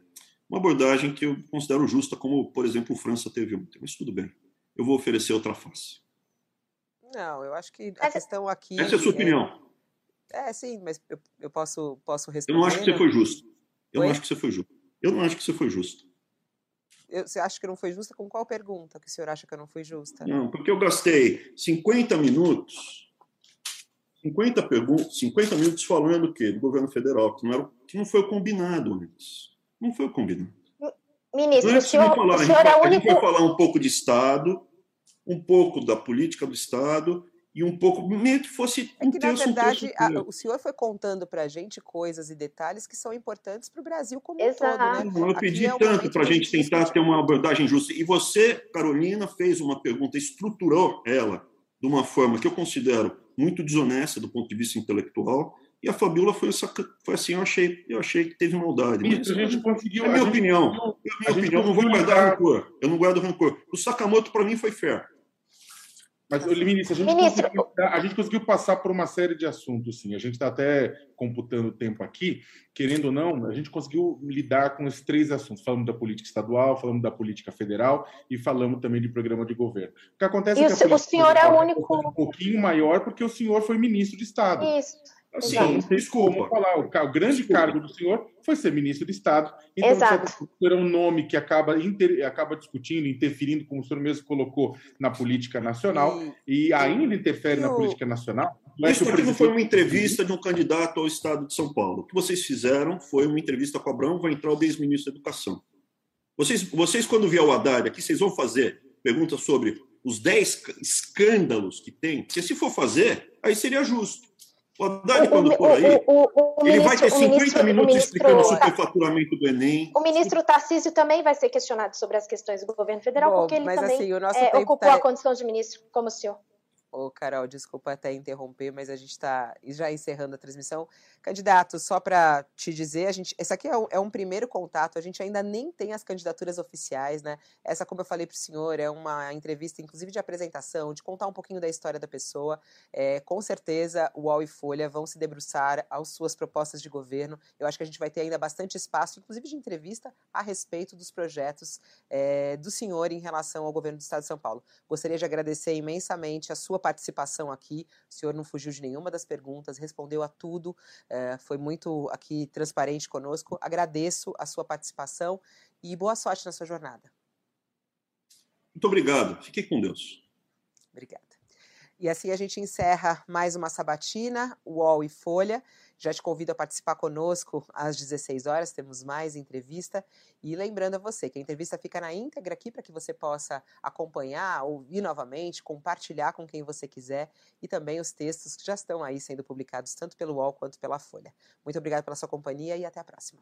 uma abordagem que eu considero justa, como, por exemplo, o França teve ontem. Mas tudo bem, eu vou oferecer outra face. Não, eu acho que a questão aqui. Essa é a sua opinião. É, sim, mas eu, eu posso, posso responder. Eu não acho que você foi justo. Eu Oi? não acho que você foi justo. Eu não acho que você foi justo. Eu, você acha que não foi justa? Com qual pergunta que o senhor acha que eu não fui justa? Não, porque eu gastei 50 minutos, 50, perguntas, 50 minutos falando o quê? Do governo federal, que não, era, que não foi o combinado antes. Não foi o combinado. Ministro, o senhor, falar, o senhor é o único... A gente vai falar um pouco de Estado, um pouco da política do Estado e um pouco meio que fosse é que, na verdade, a, o senhor foi contando para a gente coisas e detalhes que são importantes para o Brasil como Exato. um todo, né? Eu pedi é tanto para a gente tentar ter uma abordagem justa. E você, Carolina, fez uma pergunta, estruturou ela de uma forma que eu considero muito desonesta do ponto de vista intelectual. E a Fabiola foi, foi assim, eu achei, eu achei que teve maldade. Isso, a gente conseguiu. É a minha opinião. é minha opinião, não vou guardar rancor. Eu não guardo rancor. O Sakamoto, para mim, foi fair. Mas, ministro, a gente, ministro... Conseguiu, a gente conseguiu passar por uma série de assuntos, sim. A gente está até computando o tempo aqui. Querendo ou não, a gente conseguiu lidar com esses três assuntos. Falamos da política estadual, falamos da política federal e falamos também de programa de governo. O que acontece e é que o, o senhor é o único... um pouquinho maior porque o senhor foi ministro de Estado. Isso. Assim, não tem como falar. O, o grande desculpa. cargo do senhor foi ser ministro de Estado. Então, Exato. é um nome que acaba, inter, acaba discutindo, interferindo, como o senhor mesmo colocou, na política nacional, e, e ainda interfere na política nacional. Mas Isso aqui não foi uma entrevista de um candidato ao Estado de São Paulo. O que vocês fizeram foi uma entrevista com Abraão vai entrar o ex-ministro da Educação. Vocês, vocês, quando vier o Haddad aqui, vocês vão fazer perguntas sobre os 10 escândalos que tem? Porque se for fazer, aí seria justo. O Haddad, quando for aí, o, o, ele vai ter 50 ministro, minutos explicando o superfaturamento do Enem. O ministro Tarcísio também vai ser questionado sobre as questões do governo federal, Bom, porque ele também assim, é, ocupou tá... a condição de ministro, como o senhor. Ô, Carol, desculpa até interromper, mas a gente está já encerrando a transmissão. Candidato, só para te dizer, a gente, esse aqui é um, é um, primeiro contato, a gente ainda nem tem as candidaturas oficiais, né? Essa, como eu falei para o senhor, é uma entrevista, inclusive, de apresentação, de contar um pouquinho da história da pessoa. É, com certeza, o UOL e Folha vão se debruçar às suas propostas de governo. Eu acho que a gente vai ter ainda bastante espaço, inclusive de entrevista, a respeito dos projetos é, do senhor em relação ao governo do Estado de São Paulo. Gostaria de agradecer imensamente a sua participação aqui. O senhor não fugiu de nenhuma das perguntas, respondeu a tudo é, foi muito aqui transparente conosco. Agradeço a sua participação e boa sorte na sua jornada. Muito obrigado. Fique com Deus. Obrigada. E assim a gente encerra mais uma sabatina, UOL e Folha. Já te convido a participar conosco às 16 horas, temos mais entrevista. E lembrando a você que a entrevista fica na íntegra aqui para que você possa acompanhar, ouvir novamente, compartilhar com quem você quiser e também os textos que já estão aí sendo publicados tanto pelo UOL quanto pela Folha. Muito obrigado pela sua companhia e até a próxima.